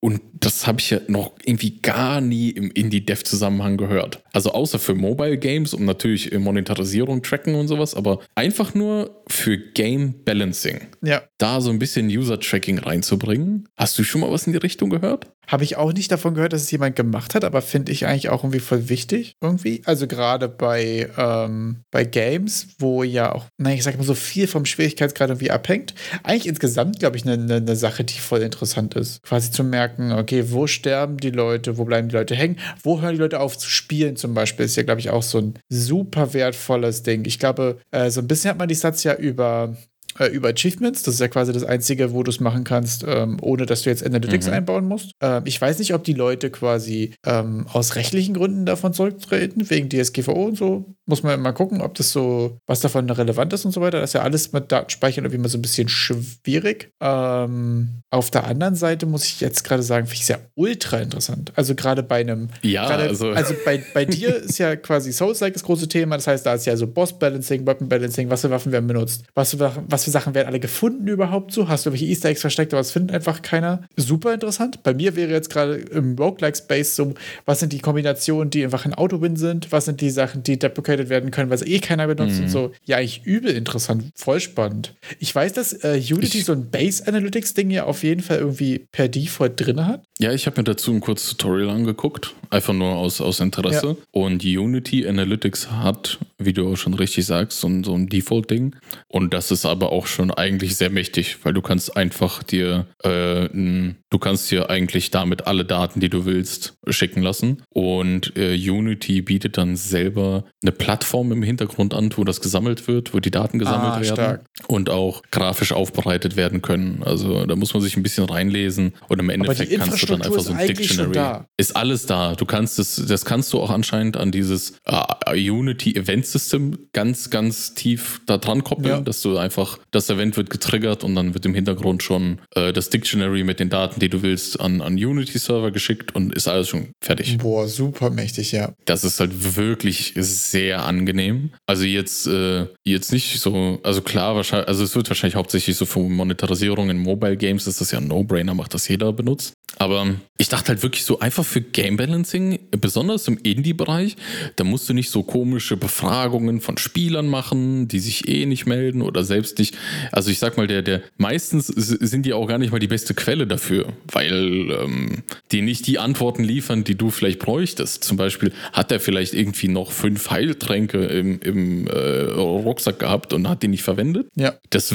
Und das habe ich ja noch irgendwie gar nie im Indie-Dev-Zusammenhang gehört. Also außer für Mobile Games, um natürlich Monetarisierung, Tracken und sowas, aber einfach nur für Game Balancing. Ja. Da so ein bisschen User-Tracking reinzubringen. Hast du schon mal was in die Richtung gehört? Habe ich auch nicht davon gehört, dass es jemand gemacht hat, aber finde ich eigentlich auch irgendwie voll wichtig. Irgendwie. Also gerade bei, ähm, bei Games, wo ja auch, naja, ich sag mal, so viel vom Schwierigkeitsgrad irgendwie abhängt. Eigentlich insgesamt, glaube ich, eine ne, ne Sache, die voll interessant ist. Quasi zu merken, okay, wo sterben die Leute, wo bleiben die Leute hängen, wo hören die Leute auf zu spielen zum Beispiel, ist ja, glaube ich, auch so ein super wertvolles Ding. Ich glaube, äh, so ein bisschen hat man die Stats ja über äh, über Achievements. Das ist ja quasi das Einzige, wo du es machen kannst, ähm, ohne dass du jetzt Analytics Mhm. einbauen musst. Ähm, ich weiß nicht, ob die Leute quasi ähm, aus rechtlichen Gründen davon zurücktreten, wegen DSGVO und so. Muss man mal gucken, ob das so, was davon relevant ist und so weiter. Das ist ja alles mit Datenspeichern irgendwie mal so ein bisschen schwierig. Ähm, auf der anderen Seite muss ich jetzt gerade sagen, finde ich es ja ultra interessant. Also gerade bei einem Ja, Gerade, also, also bei, bei dir ist ja quasi Souls-like das große Thema. Das heißt, da ist ja so Boss-Balancing, Weapon-Balancing, was für Waffen werden benutzt, was für, was für Sachen werden alle gefunden überhaupt so. Hast du irgendwelche Easter Eggs versteckt, aber das findet einfach keiner. Super interessant. Bei mir wäre jetzt gerade im Roguelike-Space so, was sind die Kombinationen, die einfach ein Auto-Win sind? Was sind die Sachen, die deprecated werden können, weil sie eh keiner benutzt Mhm. und so. Ja, eigentlich übel interessant. Voll spannend. Ich weiß, dass äh, Unity Ich- so ein Base-Analytics-Ding ja auf jeden Fall irgendwie per Default drin hat. Ja, ich habe mir dazu ein kurzes Tutorial angeguckt, einfach nur aus, aus Interesse. Und Unity Analytics hat, wie du auch schon richtig sagst, so, ein- so ein Default-Ding. Und das ist aber auch schon eigentlich sehr mächtig, weil du kannst einfach dir, äh, du kannst dir eigentlich damit alle Daten, die du willst, schicken lassen. Und äh, Unity bietet dann selber eine Plattform im Hintergrund an, wo das gesammelt wird, wo die Daten gesammelt Ah, werden stark. und auch grafisch aufbereitet werden können. Also da muss man sich ein bisschen reinlesen und im Endeffekt kannst du dann einfach so ein Dictionary. Ist alles da. Du kannst es, das kannst du auch anscheinend an dieses uh, Unity Event System ganz, ganz tief da dran koppeln, ja. dass du einfach, das Event wird getriggert und dann wird im Hintergrund schon uh, das Dictionary mit den Daten, die du willst, an, an Unity Server geschickt und ist alles schon fertig. Boah, super mächtig, ja. Das ist halt wirklich sehr angenehm. Also jetzt, äh, jetzt nicht so, also klar, wahrscheinlich, also es wird wahrscheinlich hauptsächlich so für Monetarisierung in Mobile Games ist das ja ein No-Brainer, macht das jeder benutzt. Aber ich dachte halt wirklich so einfach für Game Balancing, besonders im Indie-Bereich, da musst du nicht so komische Befragungen von Spielern machen, die sich eh nicht melden oder selbst nicht. Also ich sag mal, der, der meistens sind die auch gar nicht mal die beste Quelle dafür, weil ähm, die nicht die Antworten liefern, die du vielleicht bräuchtest. Zum Beispiel hat er vielleicht irgendwie noch fünf Heiltränke im, im äh, Rucksack gehabt und hat die nicht verwendet. Ja. Das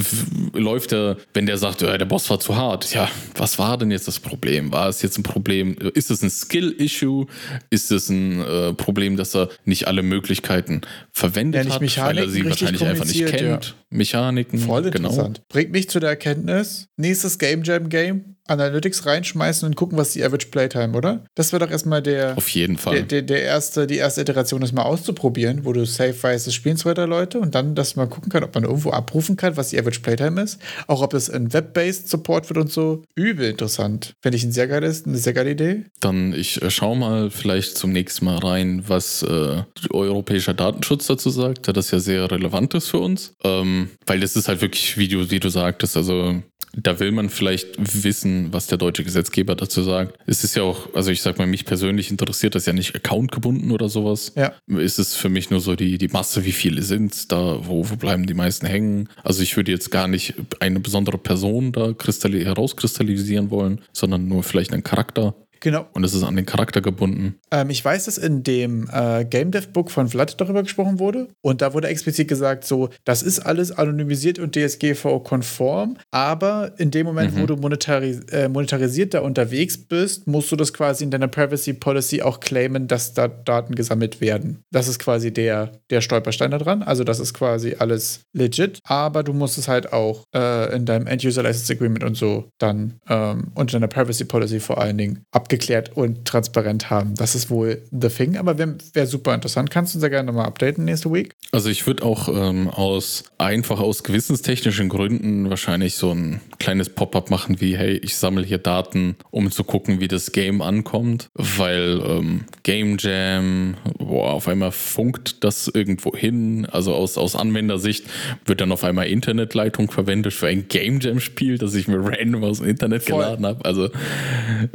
läuft ja, wenn der sagt, ja, der Boss war zu hart. Ja, was war denn jetzt das Problem? War es jetzt ein Problem? Ist es ein Skill-Issue? Ist es ein äh, Problem, dass er nicht alle Möglichkeiten verwendet ja, hat, weil er sie wahrscheinlich einfach nicht kennt? Ja. Mechaniken. Voll genau. interessant. Genau. Bringt mich zu der Erkenntnis, nächstes Game Jam Game, Analytics reinschmeißen und gucken, was die Average Playtime, oder? Das wäre doch erstmal der. Auf jeden Fall. Der, der, der, erste, die erste Iteration, das mal auszuprobieren, wo du safe weißt, es spielen zwei, drei Leute und dann, dass man gucken kann, ob man irgendwo abrufen kann, was die Average Playtime ist. Auch ob es in Web-based Support wird und so. Übel interessant. Finde ich ein sehr geiles, eine sehr geile Idee. Dann ich äh, schau mal vielleicht zum nächsten Mal rein, was äh, europäischer Datenschutz dazu sagt, da das ja sehr relevant ist für uns. Ähm, weil das ist halt wirklich, wie du, wie du sagtest, also da will man vielleicht wissen, was der deutsche Gesetzgeber dazu sagt. Es ist ja auch, also ich sag mal, mich persönlich interessiert das ja nicht accountgebunden oder sowas. Ja. Ist es für mich nur so die, die Masse, wie viele sind da, wo, wo bleiben die meisten hängen? Also ich würde jetzt gar nicht eine besondere Person da herauskristallisieren wollen, sondern nur vielleicht einen Charakter. Genau. Und es ist an den Charakter gebunden. Ähm, ich weiß, dass in dem äh, Game Dev Book von Vlad darüber gesprochen wurde. Und da wurde explizit gesagt, so, das ist alles anonymisiert und DSGVO-konform. Aber in dem Moment, mhm. wo du monetaris äh, monetarisiert da unterwegs bist, musst du das quasi in deiner Privacy Policy auch claimen, dass da Daten gesammelt werden. Das ist quasi der, der Stolperstein da dran. Also, das ist quasi alles legit. Aber du musst es halt auch äh, in deinem End-User License Agreement und so dann ähm, und in deiner Privacy Policy vor allen Dingen ab abgeklärt und transparent haben. Das ist wohl the thing, aber wäre wär super interessant. Kannst du uns ja gerne mal updaten nächste Week? Also ich würde auch ähm, aus einfach aus gewissenstechnischen Gründen wahrscheinlich so ein kleines Pop-up machen wie, hey, ich sammle hier Daten, um zu gucken, wie das Game ankommt, weil ähm, Game Jam, boah, auf einmal funkt das irgendwo hin. Also aus, aus Anwendersicht wird dann auf einmal Internetleitung verwendet für ein Game Jam-Spiel, das ich mir random aus dem Internet Voll. geladen habe. Also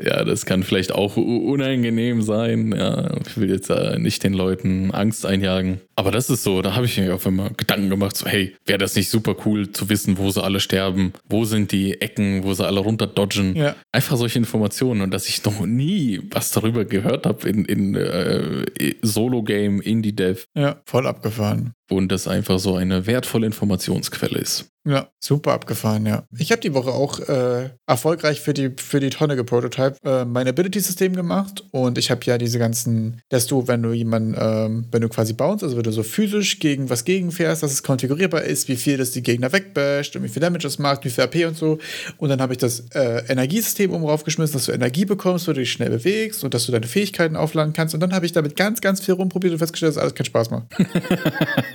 ja, das kann vielleicht auch unangenehm sein. Ja, ich will jetzt äh, nicht den Leuten Angst einjagen. Aber das ist so, da habe ich mir auf einmal Gedanken gemacht, so hey, wäre das nicht super cool zu wissen, wo sie alle sterben, wo sind die Ecken, wo sie alle runter dodgen. Ja. Einfach solche Informationen und dass ich noch nie was darüber gehört habe in, in äh, Solo-Game, Indie-Dev. Ja, voll abgefahren. Und das einfach so eine wertvolle Informationsquelle ist. Ja, super abgefahren, ja. Ich habe die Woche auch äh, erfolgreich für die, für die Tonne geprototype äh, mein Ability-System gemacht und ich habe ja diese ganzen, dass du, wenn du jemanden, ähm, wenn du quasi bounce, also wenn du so physisch gegen was gegenfährst, dass es konfigurierbar ist, wie viel das die Gegner wegbasht und wie viel Damage das macht, wie viel AP und so. Und dann habe ich das äh, Energiesystem oben raufgeschmissen, dass du Energie bekommst, wo du dich schnell bewegst und dass du deine Fähigkeiten aufladen kannst. Und dann habe ich damit ganz, ganz viel rumprobiert und festgestellt, dass alles keinen Spaß macht.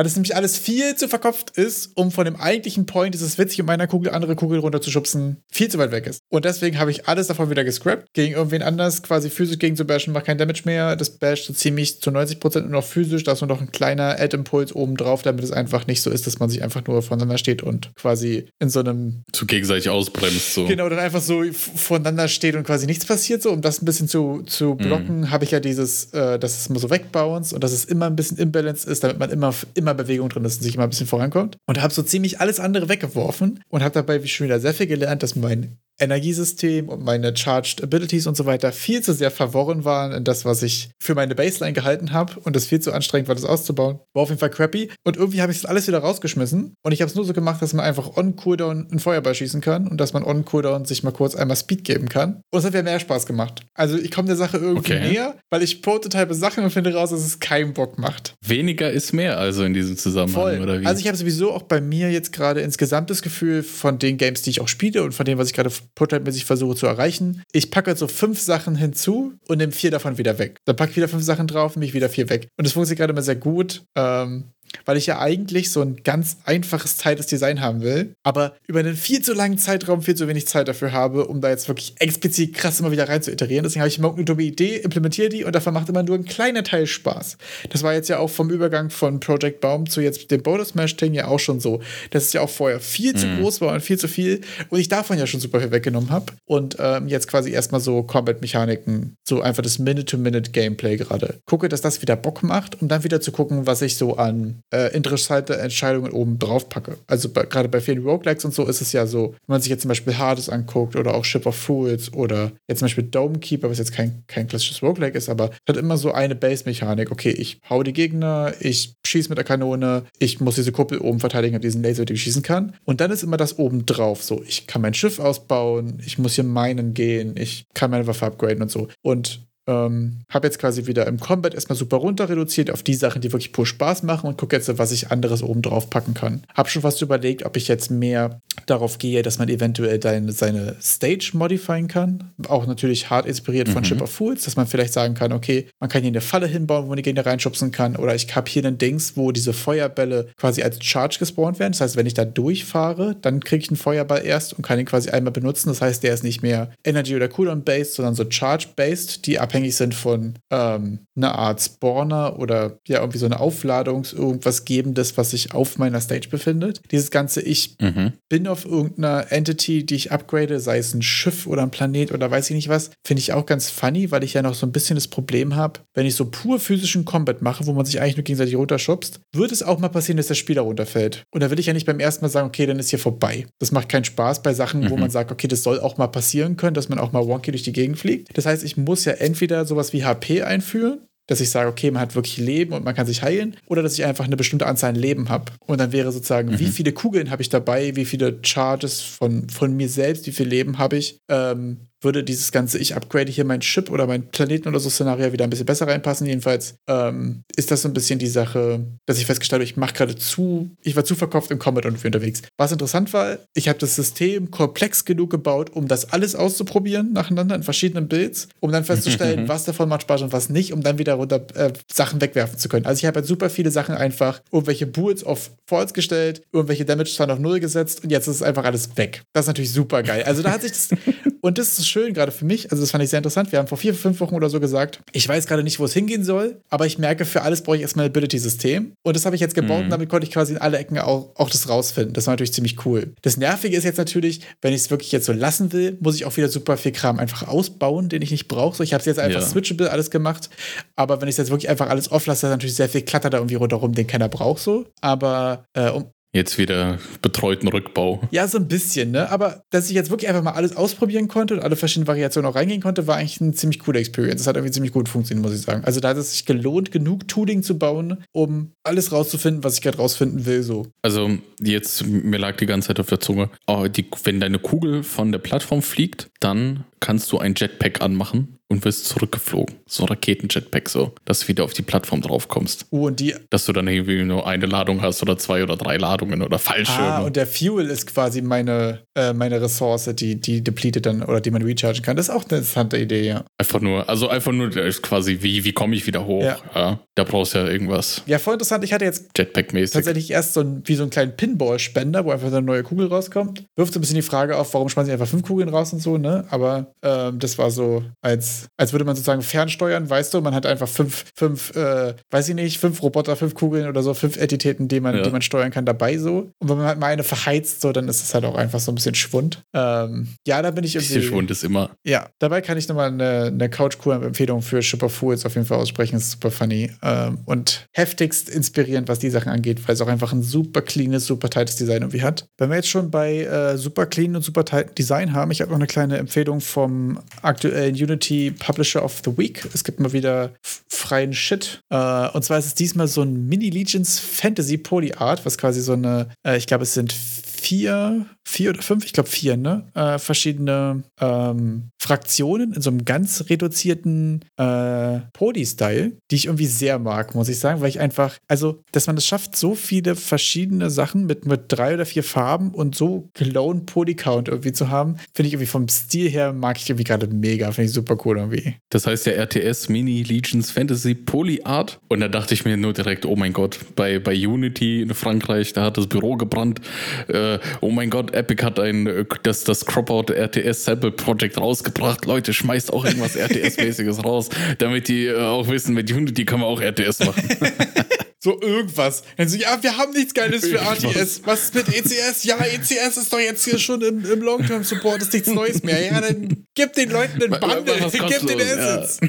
weil das nämlich alles viel zu verkopft ist, um von dem eigentlichen Point, dieses witzig, um meiner Kugel andere Kugel runterzuschubsen, viel zu weit weg ist. Und deswegen habe ich alles davon wieder gescrapped, gegen irgendwen anders quasi physisch gegen zu bashen, macht kein Damage mehr. Das basht so ziemlich zu 90% nur noch physisch, da ist nur noch ein kleiner Add-Impuls oben drauf, damit es einfach nicht so ist, dass man sich einfach nur voneinander steht und quasi in so einem. Zu gegenseitig ausbremst, so. Genau, dann einfach so voneinander steht und quasi nichts passiert, so. Um das ein bisschen zu, zu blocken, mhm. habe ich ja dieses, äh, dass es immer so wegbounced und dass es immer ein bisschen imbalanced ist, damit man immer, immer Bewegung drin ist und sich immer ein bisschen vorankommt. Und habe so ziemlich alles andere weggeworfen und habe dabei schon wieder sehr viel gelernt, dass mein Energiesystem und meine Charged Abilities und so weiter viel zu sehr verworren waren in das, was ich für meine Baseline gehalten habe und es viel zu anstrengend war, das auszubauen. War auf jeden Fall crappy. Und irgendwie habe ich das alles wieder rausgeschmissen und ich habe es nur so gemacht, dass man einfach on Cooldown einen Feuerball schießen kann und dass man on Cooldown sich mal kurz einmal Speed geben kann. Und es hat mir mehr Spaß gemacht. Also ich komme der Sache irgendwie okay. näher, weil ich prototype Sachen und finde raus, dass es keinen Bock macht. Weniger ist mehr also in diesem Zusammenhang, Voll. oder wie? Also ich habe sowieso auch bei mir jetzt gerade insgesamt das Gefühl von den Games, die ich auch spiele und von dem, was ich gerade Prototype-mäßig versuche zu erreichen. Ich packe so fünf Sachen hinzu und nehme vier davon wieder weg. Dann packe ich wieder fünf Sachen drauf und mich wieder vier weg. Und das funktioniert gerade immer sehr gut. Ähm, weil ich ja eigentlich so ein ganz einfaches, tightes Design haben will, aber über einen viel zu langen Zeitraum viel zu wenig Zeit dafür habe, um da jetzt wirklich explizit krass immer wieder rein zu iterieren. Deswegen habe ich morgen eine dumme Idee, implementiere die und davon macht immer nur ein kleiner Teil Spaß. Das war jetzt ja auch vom Übergang von Project Baum zu jetzt dem Bonus Smash Ding ja auch schon so, dass es ja auch vorher viel zu mhm. groß war und viel zu viel und ich davon ja schon super viel weggenommen habe und ähm, jetzt quasi erstmal so Combat-Mechaniken, so einfach das Minute-to-Minute-Gameplay gerade. Gucke, dass das wieder Bock macht, um dann wieder zu gucken, was ich so an äh, interessante Entscheidungen oben drauf packe. Also bei, gerade bei vielen Roguelikes und so ist es ja so, wenn man sich jetzt zum Beispiel Hades anguckt oder auch Ship of Fools oder jetzt zum Beispiel Dome Keeper, was jetzt kein, kein klassisches Roguelike ist, aber hat immer so eine Base-Mechanik. Okay, ich hau die Gegner, ich schieße mit der Kanone, ich muss diese Kuppel oben verteidigen, habe diesen Laser, den ich schießen kann. Und dann ist immer das oben drauf. So, ich kann mein Schiff ausbauen, ich muss hier meinen gehen, ich kann meine Waffe upgraden und so. Und ähm, habe jetzt quasi wieder im Combat erstmal super runter reduziert auf die Sachen, die wirklich pur Spaß machen und gucke jetzt, was ich anderes oben drauf packen kann. Habe schon fast überlegt, ob ich jetzt mehr darauf gehe, dass man eventuell deine, seine Stage modifieren kann. Auch natürlich hart inspiriert von mhm. Ship of Fools, dass man vielleicht sagen kann, okay, man kann hier eine Falle hinbauen, wo man die Gegner reinschubsen kann. Oder ich habe hier einen Dings, wo diese Feuerbälle quasi als Charge gespawnt werden. Das heißt, wenn ich da durchfahre, dann kriege ich einen Feuerball erst und kann ihn quasi einmal benutzen. Das heißt, der ist nicht mehr Energy- oder Cooldown-based, sondern so Charge-based, die abhängig abhängig sind von ähm, einer Art Spawner oder ja, irgendwie so eine Aufladungs-, irgendwas Gebendes, was sich auf meiner Stage befindet. Dieses ganze, ich mhm. bin auf irgendeiner Entity, die ich upgrade, sei es ein Schiff oder ein Planet oder weiß ich nicht was, finde ich auch ganz funny, weil ich ja noch so ein bisschen das Problem habe, wenn ich so pur physischen Combat mache, wo man sich eigentlich nur gegenseitig runterschubst, wird es auch mal passieren, dass der Spieler runterfällt. Und da will ich ja nicht beim ersten Mal sagen, okay, dann ist hier vorbei. Das macht keinen Spaß bei Sachen, mhm. wo man sagt, okay, das soll auch mal passieren können, dass man auch mal wonky durch die Gegend fliegt. Das heißt, ich muss ja entweder entweder sowas wie HP einführen, dass ich sage, okay, man hat wirklich Leben und man kann sich heilen, oder dass ich einfach eine bestimmte Anzahl an Leben habe. Und dann wäre sozusagen, mhm. wie viele Kugeln habe ich dabei, wie viele Charges von, von mir selbst, wie viel Leben habe ich, ähm, würde dieses ganze, ich upgrade hier mein Chip oder mein Planeten oder so Szenario wieder ein bisschen besser reinpassen. Jedenfalls ähm, ist das so ein bisschen die Sache, dass ich festgestellt habe, ich mache gerade zu, ich war zu verkauft im Combat und unterwegs. Was interessant war, ich habe das System komplex genug gebaut, um das alles auszuprobieren nacheinander in verschiedenen Builds, um dann festzustellen, was davon macht Spaß und was nicht, um dann wieder runter äh, Sachen wegwerfen zu können. Also ich habe halt super viele Sachen einfach irgendwelche Builds auf False gestellt, irgendwelche Damage zwar auf Null gesetzt und jetzt ist einfach alles weg. Das ist natürlich super geil. Also da hat sich das und das ist schön, gerade für mich. Also, das fand ich sehr interessant. Wir haben vor vier, fünf Wochen oder so gesagt, ich weiß gerade nicht, wo es hingehen soll, aber ich merke, für alles brauche ich erstmal ein Ability-System. Und das habe ich jetzt gebaut mhm. und damit konnte ich quasi in alle Ecken auch, auch das rausfinden. Das war natürlich ziemlich cool. Das Nervige ist jetzt natürlich, wenn ich es wirklich jetzt so lassen will, muss ich auch wieder super viel Kram einfach ausbauen, den ich nicht brauche. So, ich habe es jetzt einfach ja. switchable alles gemacht. Aber wenn ich es jetzt wirklich einfach alles off lasse, dann natürlich sehr viel Klatter da irgendwie rundherum, den keiner braucht so. Aber äh, um, Jetzt wieder betreuten Rückbau. Ja, so ein bisschen, ne? Aber dass ich jetzt wirklich einfach mal alles ausprobieren konnte und alle verschiedenen Variationen auch reingehen konnte, war eigentlich eine ziemlich coole Experience. Das hat irgendwie ziemlich gut funktioniert, muss ich sagen. Also da hat es sich gelohnt, genug Tooling zu bauen, um alles rauszufinden, was ich gerade rausfinden will. So. Also jetzt, mir lag die ganze Zeit auf der Zunge, oh, die, wenn deine Kugel von der Plattform fliegt, dann kannst du ein Jetpack anmachen und wirst zurückgeflogen. So ein Raketenjetpack, so, dass du wieder auf die Plattform drauf kommst. Oh, und die. Dass du dann irgendwie nur eine Ladung hast oder zwei oder drei Ladungen oder Fallschirme. Ah, und der Fuel ist quasi meine, äh, meine Ressource, die, die depleted dann oder die man rechargen kann. Das ist auch eine interessante Idee, ja. Einfach nur, also einfach nur quasi, wie, wie komme ich wieder hoch? Ja. ja. Da brauchst du ja irgendwas. Ja, voll interessant. Ich hatte jetzt Jetpack-mäßig. Tatsächlich erst so ein, wie so einen kleinen Pinball-Spender, wo einfach so eine neue Kugel rauskommt. Wirft so ein bisschen die Frage auf, warum schmeißen sie einfach fünf Kugeln raus und so, ne? Aber ähm, das war so, als, als würde man sozusagen fernsteuern, weißt du, man hat einfach fünf, fünf, äh, weiß ich nicht, fünf Roboter, fünf Kugeln oder so, fünf Entitäten, die man, ja. die man steuern kann, dabei so. Und wenn man halt mal eine verheizt, so, dann ist es halt auch einfach so ein bisschen Schwund. Ähm, ja, da bin ich irgendwie. Bisschen Schwund ist immer. Ja, dabei kann ich nochmal eine, eine Couch-Empfehlung für Shipper Fools auf jeden Fall aussprechen. Das ist super funny. Ähm, und heftigst inspirierend, was die Sachen angeht, weil es auch einfach ein super cleanes, super tightes Design irgendwie hat. Wenn wir jetzt schon bei äh, super clean und super tight Design haben, ich habe noch eine kleine Empfehlung vom aktuellen Unity Publisher of the Week. Es gibt mal wieder freien Shit. Äh, und zwar ist es diesmal so ein Mini Legions Fantasy Poly Art, was quasi so eine, äh, ich glaube, es sind vier vier oder fünf, ich glaube vier, ne? Äh, verschiedene ähm, Fraktionen in so einem ganz reduzierten äh, Podi-Style, die ich irgendwie sehr mag, muss ich sagen, weil ich einfach, also, dass man es schafft, so viele verschiedene Sachen mit, mit drei oder vier Farben und so gelown Podi-Count irgendwie zu haben, finde ich irgendwie vom Stil her mag ich irgendwie gerade mega, finde ich super cool irgendwie. Das heißt ja RTS Mini Legions Fantasy Poly Art und da dachte ich mir nur direkt, oh mein Gott, bei, bei Unity in Frankreich, da hat das Büro gebrannt. Äh, oh mein Gott, Epic hat ein äh, das, das Cropout RTS Sample Project rausgebracht. Leute, schmeißt auch irgendwas RTS-mäßiges raus, damit die äh, auch wissen, mit Unity kann man auch RTS machen. so irgendwas. Dann so, ja, wir haben nichts Geiles für RTS. Was ist mit ECS? Ja, ECS ist doch jetzt hier schon im, im Long-Term-Support, ist nichts Neues mehr. Ja, dann gib den Leuten einen Bundle, gib den Assets.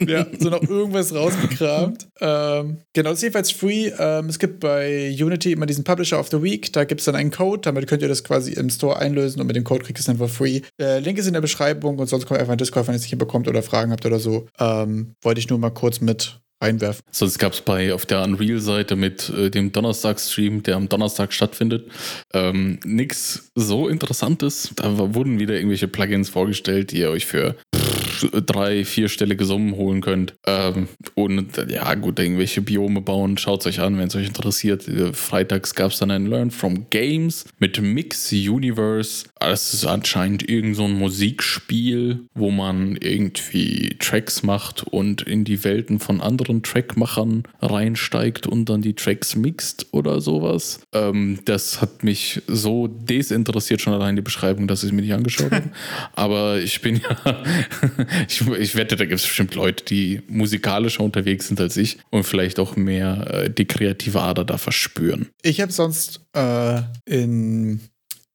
Ja. ja, so noch irgendwas rausgekramt. Ähm, genau, das ist jedenfalls free. Ähm, es gibt bei Unity immer diesen Publisher of the Week. Da gibt es dann einen Code, damit könnt ihr das quasi im Store einlösen und mit dem Code kriegt ihr es dann for free. Äh, Link ist in der Beschreibung und sonst kommt einfach ein Discord, wenn ihr es nicht bekommt oder Fragen habt oder so. Ähm, wollte ich nur mal kurz mit reinwerfen. Sonst gab es bei auf der Unreal-Seite mit äh, dem Donnerstag-Stream, der am Donnerstag stattfindet, ähm, nichts so Interessantes. Da wurden wieder irgendwelche Plugins vorgestellt, die ihr euch für drei, vierstellige Summen holen könnt. Ähm, und ja, gut, irgendwelche Biome bauen. Schaut es euch an, wenn es euch interessiert. Äh, freitags gab es dann ein Learn from Games mit Mix Universe. Das ist anscheinend irgend so ein Musikspiel, wo man irgendwie Tracks macht und in die Welten von anderen anderen Trackmachern reinsteigt und dann die Tracks mixt oder sowas. Ähm, das hat mich so desinteressiert, schon allein die Beschreibung, dass ich es mir nicht angeschaut habe. Aber ich bin ja, ich, ich, wette, da gibt es bestimmt Leute, die musikalischer unterwegs sind als ich und vielleicht auch mehr äh, die kreative Ader da verspüren. Ich habe sonst äh, in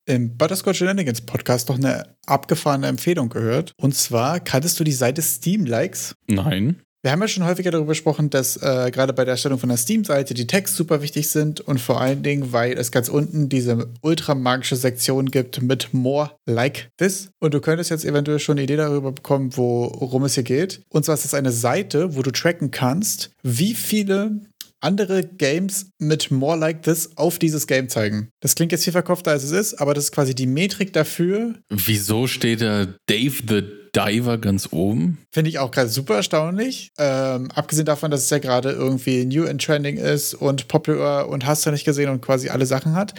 im Butterscotch Shenanigans Podcast noch eine abgefahrene Empfehlung gehört. Und zwar, kanntest du die Seite Steam Likes? Nein. Wir haben ja schon häufiger darüber gesprochen, dass äh, gerade bei der Erstellung von der Steam-Seite die Tags super wichtig sind und vor allen Dingen, weil es ganz unten diese ultra magische Sektion gibt mit More Like This. Und du könntest jetzt eventuell schon eine Idee darüber bekommen, worum es hier geht. Und zwar ist es eine Seite, wo du tracken kannst, wie viele andere Games mit More Like This auf dieses Game zeigen. Das klingt jetzt viel verkopfter, als es ist, aber das ist quasi die Metrik dafür. Wieso steht da Dave the Diver ganz oben. Finde ich auch gerade super erstaunlich. Ähm, abgesehen davon, dass es ja gerade irgendwie new and trending ist und popular und hast du nicht gesehen und quasi alle Sachen hat,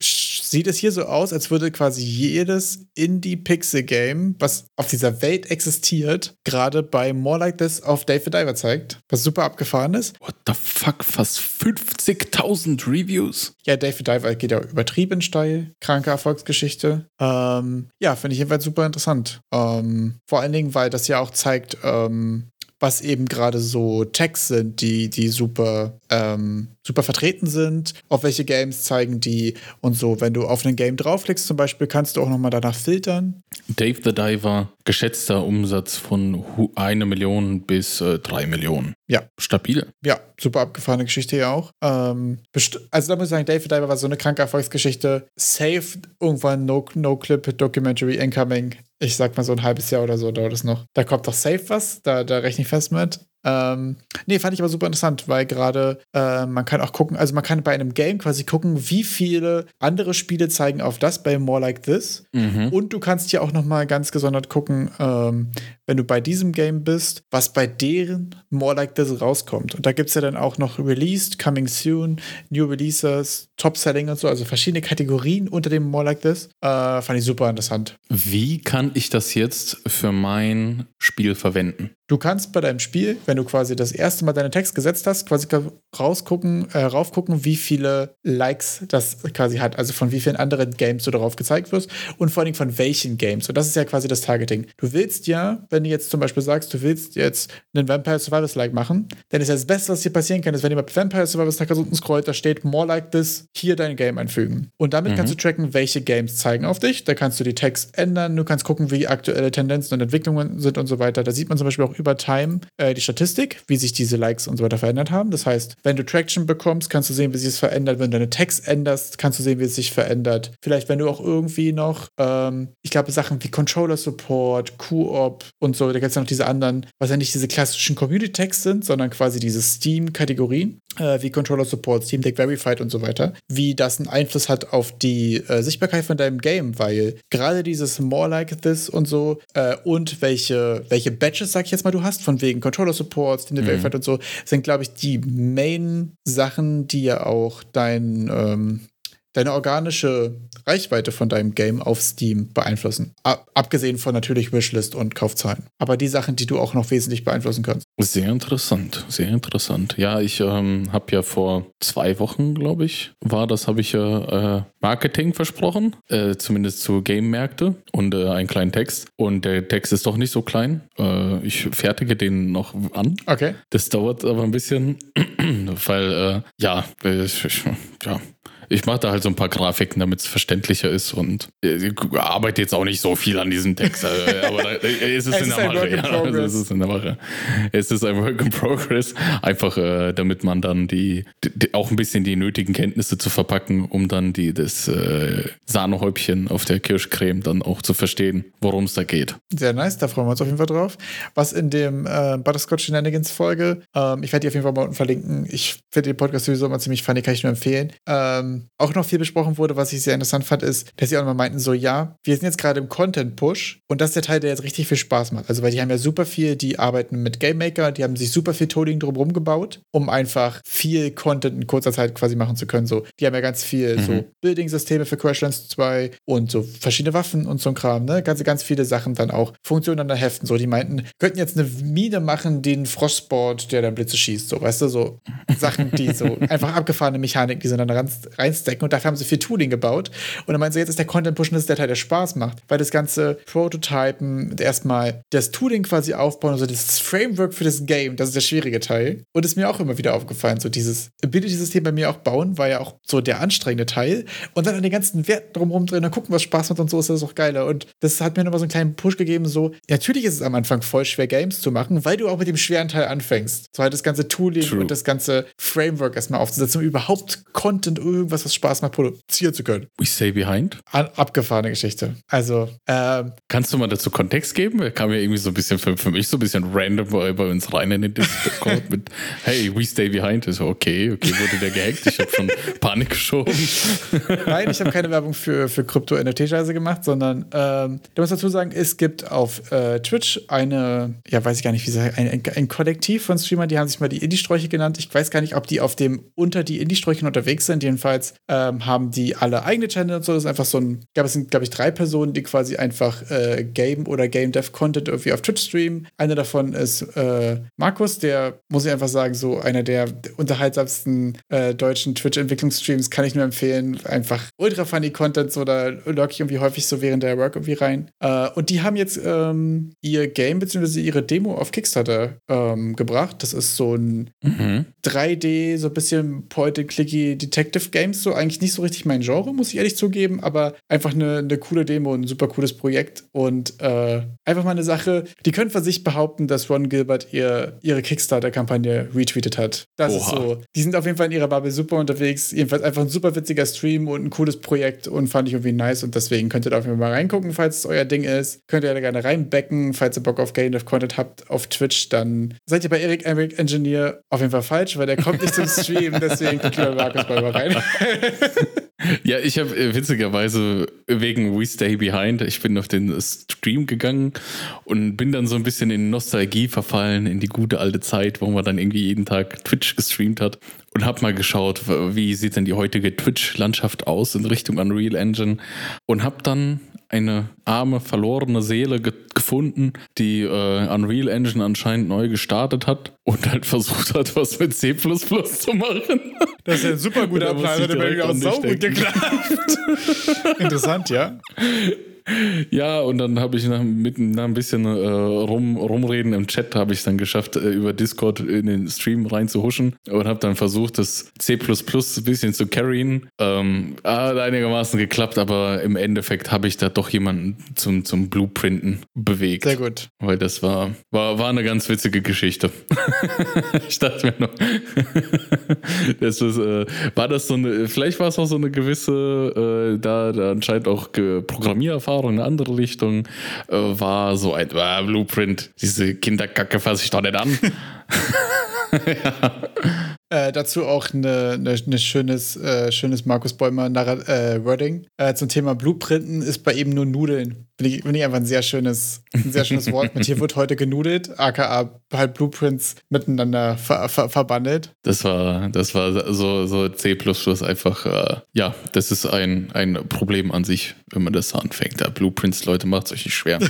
sieht es hier so aus, als würde quasi jedes Indie-Pixel-Game, was auf dieser Welt existiert, gerade bei More Like This auf Dave the Diver zeigt, was super abgefahren ist. What the fuck? Fast 50.000 Reviews? Ja, Dave the Diver geht ja übertrieben steil. Kranke Erfolgsgeschichte. Ähm, ja, finde ich jedenfalls super interessant. Ähm, vor allen Dingen, weil das ja auch zeigt, ähm, was eben gerade so Tags sind, die, die super, ähm, super vertreten sind, auf welche Games zeigen die und so. Wenn du auf ein Game draufklickst zum Beispiel, kannst du auch nochmal danach filtern. Dave the Diver, geschätzter Umsatz von eine Million bis äh, drei Millionen. Ja. Stabil. Ja, super abgefahrene Geschichte ja auch. Ähm, also da muss ich sagen, Dave the Diver war so eine kranke Erfolgsgeschichte. Safe irgendwann No-Clip-Documentary no incoming ich sag mal so ein halbes Jahr oder so dauert es noch. Da kommt doch safe was, da, da rechne ich fest mit. Ähm, nee, fand ich aber super interessant, weil gerade äh, man kann auch gucken, also man kann bei einem Game quasi gucken, wie viele andere Spiele zeigen auf das bei More Like This. Mhm. Und du kannst ja auch nochmal ganz gesondert gucken, ähm, wenn du bei diesem Game bist, was bei deren More Like This rauskommt. Und da gibt es ja dann auch noch Released, Coming Soon, New Releases, Top Selling und so, also verschiedene Kategorien unter dem More Like This. Äh, fand ich super interessant. Wie kann ich das jetzt für mein Spiel verwenden? Du kannst bei deinem Spiel, wenn du quasi das erste Mal deinen Text gesetzt hast, quasi rausgucken, äh, raufgucken, wie viele Likes das quasi hat. Also von wie vielen anderen Games du darauf gezeigt wirst und vor allem von welchen Games. Und das ist ja quasi das Targeting. Du willst ja, wenn du jetzt zum Beispiel sagst, du willst jetzt einen Vampire Survivors Like machen, dann ist ja das Beste, was hier passieren kann, ist, wenn jemand Vampire Survivors nach ganz unten scrollt, da steht More Like This, hier dein Game einfügen. Und damit mhm. kannst du tracken, welche Games zeigen auf dich. Da kannst du die Text ändern, du kannst gucken, wie aktuelle Tendenzen und Entwicklungen sind und so weiter. Da sieht man zum Beispiel auch über Time äh, die Statistik, wie sich diese Likes und so weiter verändert haben. Das heißt, wenn du Traction bekommst, kannst du sehen, wie sich es verändert. Wenn du deine Text änderst, kannst du sehen, wie es sich verändert. Vielleicht, wenn du auch irgendwie noch, ähm, ich glaube, Sachen wie Controller Support, Q-Op und so, da gibt es ja noch diese anderen, was ja nicht diese klassischen Community-Tags sind, sondern quasi diese Steam-Kategorien, äh, wie Controller Support, Steam Deck Verified und so weiter, wie das einen Einfluss hat auf die äh, Sichtbarkeit von deinem Game, weil gerade dieses More Like This und so äh, und welche, welche Badges, sag ich jetzt mal, du hast, von wegen Controller Support, Steam Deck mhm. Und so, sind, glaube ich, die Main-Sachen, die ja auch dein, ähm, deine organische Reichweite von deinem Game auf Steam beeinflussen. Ab abgesehen von natürlich Wishlist und Kaufzahlen. Aber die Sachen, die du auch noch wesentlich beeinflussen kannst. Sehr interessant, sehr interessant. Ja, ich ähm, habe ja vor zwei Wochen, glaube ich, war das, habe ich ja äh, Marketing versprochen, äh, zumindest zu Game-Märkte und äh, einen kleinen Text. Und der Text ist doch nicht so klein. Äh, ich fertige den noch an. Okay. Das dauert aber ein bisschen, weil, äh, ja, ja, ich mache da halt so ein paar Grafiken, damit es verständlicher ist und äh, arbeite jetzt auch nicht so viel an diesem Text. Äh, aber da, äh, es ist, es in, der Mache, ja, also es ist in der Mache. Es ist ein Work in Progress, einfach äh, damit man dann die, die, auch ein bisschen die nötigen Kenntnisse zu verpacken, um dann die das äh, Sahnehäubchen auf der Kirschcreme dann auch zu verstehen, worum es da geht. Sehr nice, da freuen wir uns auf jeden Fall drauf. Was in dem äh, Butterscotch Shenanigans Folge, ähm, ich werde die auf jeden Fall mal unten verlinken. Ich finde den Podcast sowieso immer ziemlich funny, kann ich nur empfehlen. Ähm, auch noch viel besprochen wurde, was ich sehr interessant fand, ist, dass sie auch nochmal meinten, so ja, wir sind jetzt gerade im Content-Push und das ist der Teil, der jetzt richtig viel Spaß macht. Also weil die haben ja super viel, die arbeiten mit Game Maker, die haben sich super viel Tooling drumherum gebaut, um einfach viel Content in kurzer Zeit quasi machen zu können. So, die haben ja ganz viel mhm. so Building-Systeme für Crashlands 2 und so verschiedene Waffen und so ein Kram, ne? Ganz, ganz viele Sachen dann auch Funktionen an der Heften. So, die meinten, könnten jetzt eine Mine machen, den Frostboard, der dann Blitze schießt. So, weißt du, so Sachen, die so einfach abgefahrene Mechanik, die sie dann rein reinstecken und dafür haben sie viel Tooling gebaut. Und dann meinen sie, jetzt ist der Content Push und das ist der Teil, der Spaß macht, weil das ganze Prototypen, erstmal das Tooling quasi aufbauen, also das Framework für das Game, das ist der schwierige Teil. Und ist mir auch immer wieder aufgefallen, so dieses Ability-System bei mir auch bauen, war ja auch so der anstrengende Teil. Und dann an den ganzen Werten drumherum drin, dann gucken, was Spaß macht und so, ist das auch geiler. Und das hat mir nochmal so einen kleinen Push gegeben, so, natürlich ist es am Anfang voll schwer, Games zu machen, weil du auch mit dem schweren Teil anfängst. So halt das ganze Tooling True. und das ganze Framework erstmal aufzusetzen, um überhaupt Content, irgendwas, was Spaß macht, produzieren zu können. We Stay Behind? An, abgefahrene Geschichte. Also, ähm, Kannst du mal dazu Kontext geben? Er kam ja irgendwie so ein bisschen für, für mich so ein bisschen random bei, bei uns rein in den Discord mit Hey, We Stay Behind. Ich so, okay, okay, wurde der gehackt? Ich habe schon Panik geschoben. Nein, ich habe keine Werbung für, für Krypto-NFT-Scheiße gemacht, sondern ähm, du musst dazu sagen, es gibt auf äh, Twitch eine, ja, weiß ich gar nicht, wie sie ein, ein, ein Kollektiv von Streamern, die haben sich mal die Indie-Sträuche genannt. Ich weiß gar nicht, ob die auf dem unter die Indie-Sträuchen unterwegs sind. Jedenfalls ähm, haben die alle eigene Channel und so. Das ist einfach so ein, ich glaube, es sind, glaube ich, drei Personen, die quasi einfach äh, Game oder Game Dev Content irgendwie auf Twitch streamen. Einer davon ist äh, Markus, der, muss ich einfach sagen, so einer der unterhaltsamsten äh, deutschen Twitch-Entwicklungsstreams, kann ich nur empfehlen. Einfach ultra funny Content, so da log ich irgendwie häufig so während der Work irgendwie rein. Äh, und die haben jetzt ähm, ihr Game bzw. ihre Demo auf Kickstarter ähm, gebracht. Das ist so ein mhm. 3D, so ein bisschen Point-and-Clicky Detective Games, so eigentlich nicht so richtig mein Genre, muss ich ehrlich zugeben, aber einfach eine, eine coole Demo, ein super cooles Projekt und äh, einfach mal eine Sache, die können von sich behaupten, dass Ron Gilbert ihr, ihre Kickstarter-Kampagne retweetet hat. Das Oha. ist so. Die sind auf jeden Fall in ihrer Bubble super unterwegs. Jedenfalls einfach ein super witziger Stream und ein cooles Projekt und fand ich irgendwie nice und deswegen könnt ihr da auf jeden Fall mal reingucken, falls es euer Ding ist. Könnt ihr da gerne reinbecken, falls ihr Bock auf Game of Content habt auf Twitch, dann seid ihr bei Eric Eric Engineer auf jeden Fall falsch, weil der kommt nicht zum Stream, deswegen guckt ihr bei Markus mal rein. ja, ich habe äh, witzigerweise wegen We Stay Behind, ich bin auf den Stream gegangen und bin dann so ein bisschen in Nostalgie verfallen, in die gute alte Zeit, wo man dann irgendwie jeden Tag Twitch gestreamt hat und habe mal geschaut, wie sieht denn die heutige Twitch-Landschaft aus in Richtung Unreal Engine und habe dann eine arme, verlorene Seele ge gefunden, die äh, Unreal Engine anscheinend neu gestartet hat und halt versucht hat, was mit C zu machen. Das ist ja ein super guter Plan, hat er mir auch saugut geklappt. Interessant, ja. Ja, und dann habe ich nach, mit nach ein bisschen äh, rum, rumreden im Chat, habe ich dann geschafft, äh, über Discord in den Stream reinzuhuschen und habe dann versucht, das C ein bisschen zu carryen. Ähm, hat einigermaßen geklappt, aber im Endeffekt habe ich da doch jemanden zum, zum Blueprinten bewegt. Sehr gut. Weil das war, war, war eine ganz witzige Geschichte. ich dachte mir noch, das ist, äh, war das so eine, vielleicht war es auch so eine gewisse, äh, da, da anscheinend auch Programmiererfahrung in eine andere Richtung, äh, war so ein äh, Blueprint. Diese Kinderkacke fasse ich doch nicht an. ja. Äh, dazu auch eine, eine, eine schönes, äh, schönes Markus Bäumer äh, Wording äh, zum Thema Blueprinten ist bei ihm nur Nudeln. Finde ich, find ich einfach ein sehr schönes, ein sehr schönes Wort. Mit hier wird heute genudelt, aka halt Blueprints miteinander ver ver verbandelt. Das war, das war so, so C einfach, äh, ja, das ist ein, ein Problem an sich, wenn man das anfängt. Da Blueprints, Leute, macht es euch nicht schwer.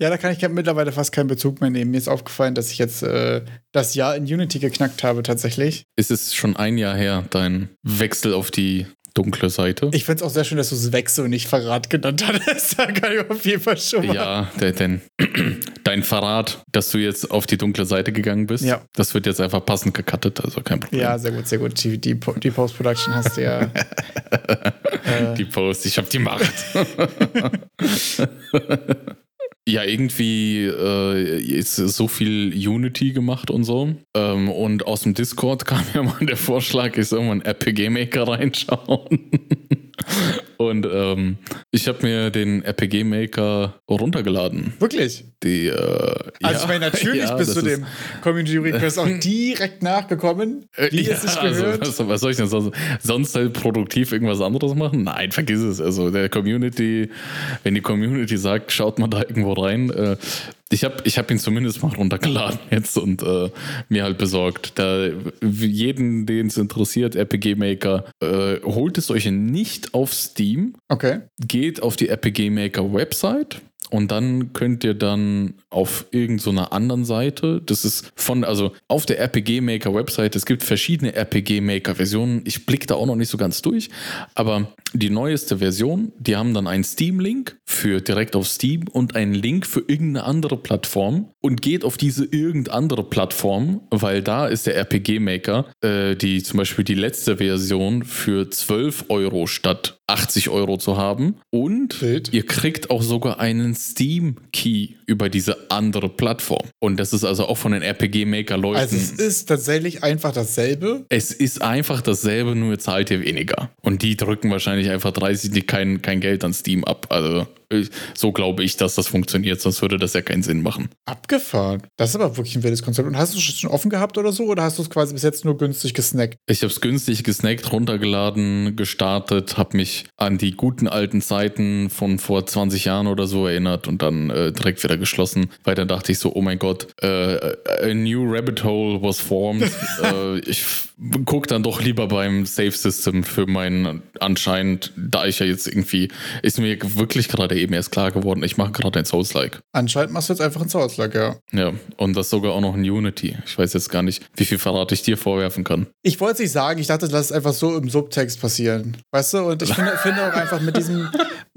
Ja, da kann ich mittlerweile fast keinen Bezug mehr nehmen. Mir ist aufgefallen, dass ich jetzt äh, das Jahr in Unity geknackt habe, tatsächlich. Ist es schon ein Jahr her, dein Wechsel auf die dunkle Seite? Ich finde es auch sehr schön, dass du es Wechsel und nicht Verrat genannt hast. da kann ich auf jeden Fall schon mal. Ja, denn dein Verrat, dass du jetzt auf die dunkle Seite gegangen bist, ja. das wird jetzt einfach passend gecuttet, also kein Problem. Ja, sehr gut, sehr gut. Die, die, die Post-Production hast du ja. äh, die Post, ich habe die Macht. ja irgendwie äh, ist so viel Unity gemacht und so. Ähm, und aus dem Discord kam ja mal der Vorschlag, ich soll mal einen RPG Maker reinschauen. Und ähm, ich habe mir den RPG Maker runtergeladen. Wirklich? Die, äh, also ja, ich meine, natürlich ja, bist du dem Community Request auch direkt nachgekommen, wie ja, es sich also, gehört. Also, was, was, soll ich denn sonst? Sonst halt produktiv irgendwas anderes machen? Nein, vergiss es. Also der Community, wenn die Community sagt, schaut mal da irgendwo rein, äh, ich habe ich hab ihn zumindest mal runtergeladen jetzt und äh, mir halt besorgt. Da jeden, den es interessiert, RPG Maker, äh, holt es euch nicht auf Steam. Okay. Geht auf die RPG Maker Website und dann könnt ihr dann auf irgendeiner so anderen Seite, das ist von, also auf der RPG Maker Website, es gibt verschiedene RPG Maker Versionen. Ich blicke da auch noch nicht so ganz durch, aber die neueste Version, die haben dann einen Steam-Link für direkt auf Steam und einen Link für irgendeine andere Plattform und geht auf diese irgendeine andere Plattform, weil da ist der RPG Maker, äh, die zum Beispiel die letzte Version für 12 Euro statt 80 Euro zu haben. Und Bild. ihr kriegt auch sogar einen Steam-Key über diese andere Plattform. Und das ist also auch von den RPG-Maker-Leuten. Also es ist tatsächlich einfach dasselbe? Es ist einfach dasselbe, nur zahlt ihr weniger. Und die drücken wahrscheinlich einfach 30 die kein, kein Geld an Steam ab. Also so glaube ich, dass das funktioniert, sonst würde das ja keinen Sinn machen. Abgefahren. Das ist aber wirklich ein wildes Konzept. Und hast du es schon offen gehabt oder so? Oder hast du es quasi bis jetzt nur günstig gesnackt? Ich habe es günstig gesnackt, runtergeladen, gestartet, habe mich an die guten alten Zeiten von vor 20 Jahren oder so erinnert und dann äh, direkt wieder geschlossen. Weil dann dachte ich so, oh mein Gott, äh, a new rabbit hole was formed. äh, ich gucke dann doch lieber beim Safe System für meinen anscheinend, da ich ja jetzt irgendwie, ist mir wirklich gerade eben erst klar geworden, ich mache gerade ein Souls-like. Anscheinend machst du jetzt einfach ein Souls-like, ja. Ja, und das sogar auch noch in Unity. Ich weiß jetzt gar nicht, wie viel Verrat ich dir vorwerfen kann. Ich wollte es nicht sagen, ich dachte, lass es einfach so im Subtext passieren. Weißt du? Und ich finde, finde auch einfach mit diesem.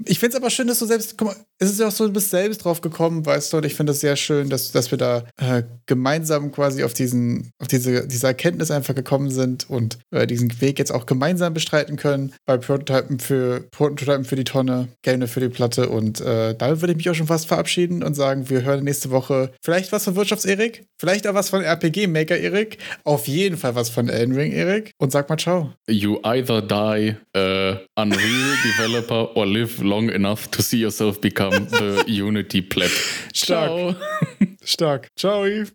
Ich finde es aber schön, dass du selbst. Guck mal, es ist ja auch so, du bist selbst drauf gekommen, weißt du? Und ich finde es sehr schön, dass, dass wir da äh, gemeinsam quasi auf diesen, auf diese, diese Erkenntnis einfach gekommen sind und äh, diesen Weg jetzt auch gemeinsam bestreiten können. Bei Prototypen für, Prototypen für die Tonne, Gelbe für die Platte und äh, damit würde ich mich auch schon fast verabschieden und sagen, wir hören nächste Woche vielleicht was von Wirtschafts-Erik, vielleicht auch was von RPG-Maker-Erik, auf jeden Fall was von Elden Ring-Erik und sag mal ciao. You either die uh, Unreal Developer or live long enough to see yourself become the Unity Pleb. Stark. Ciao. Stark. Ciao, Eve.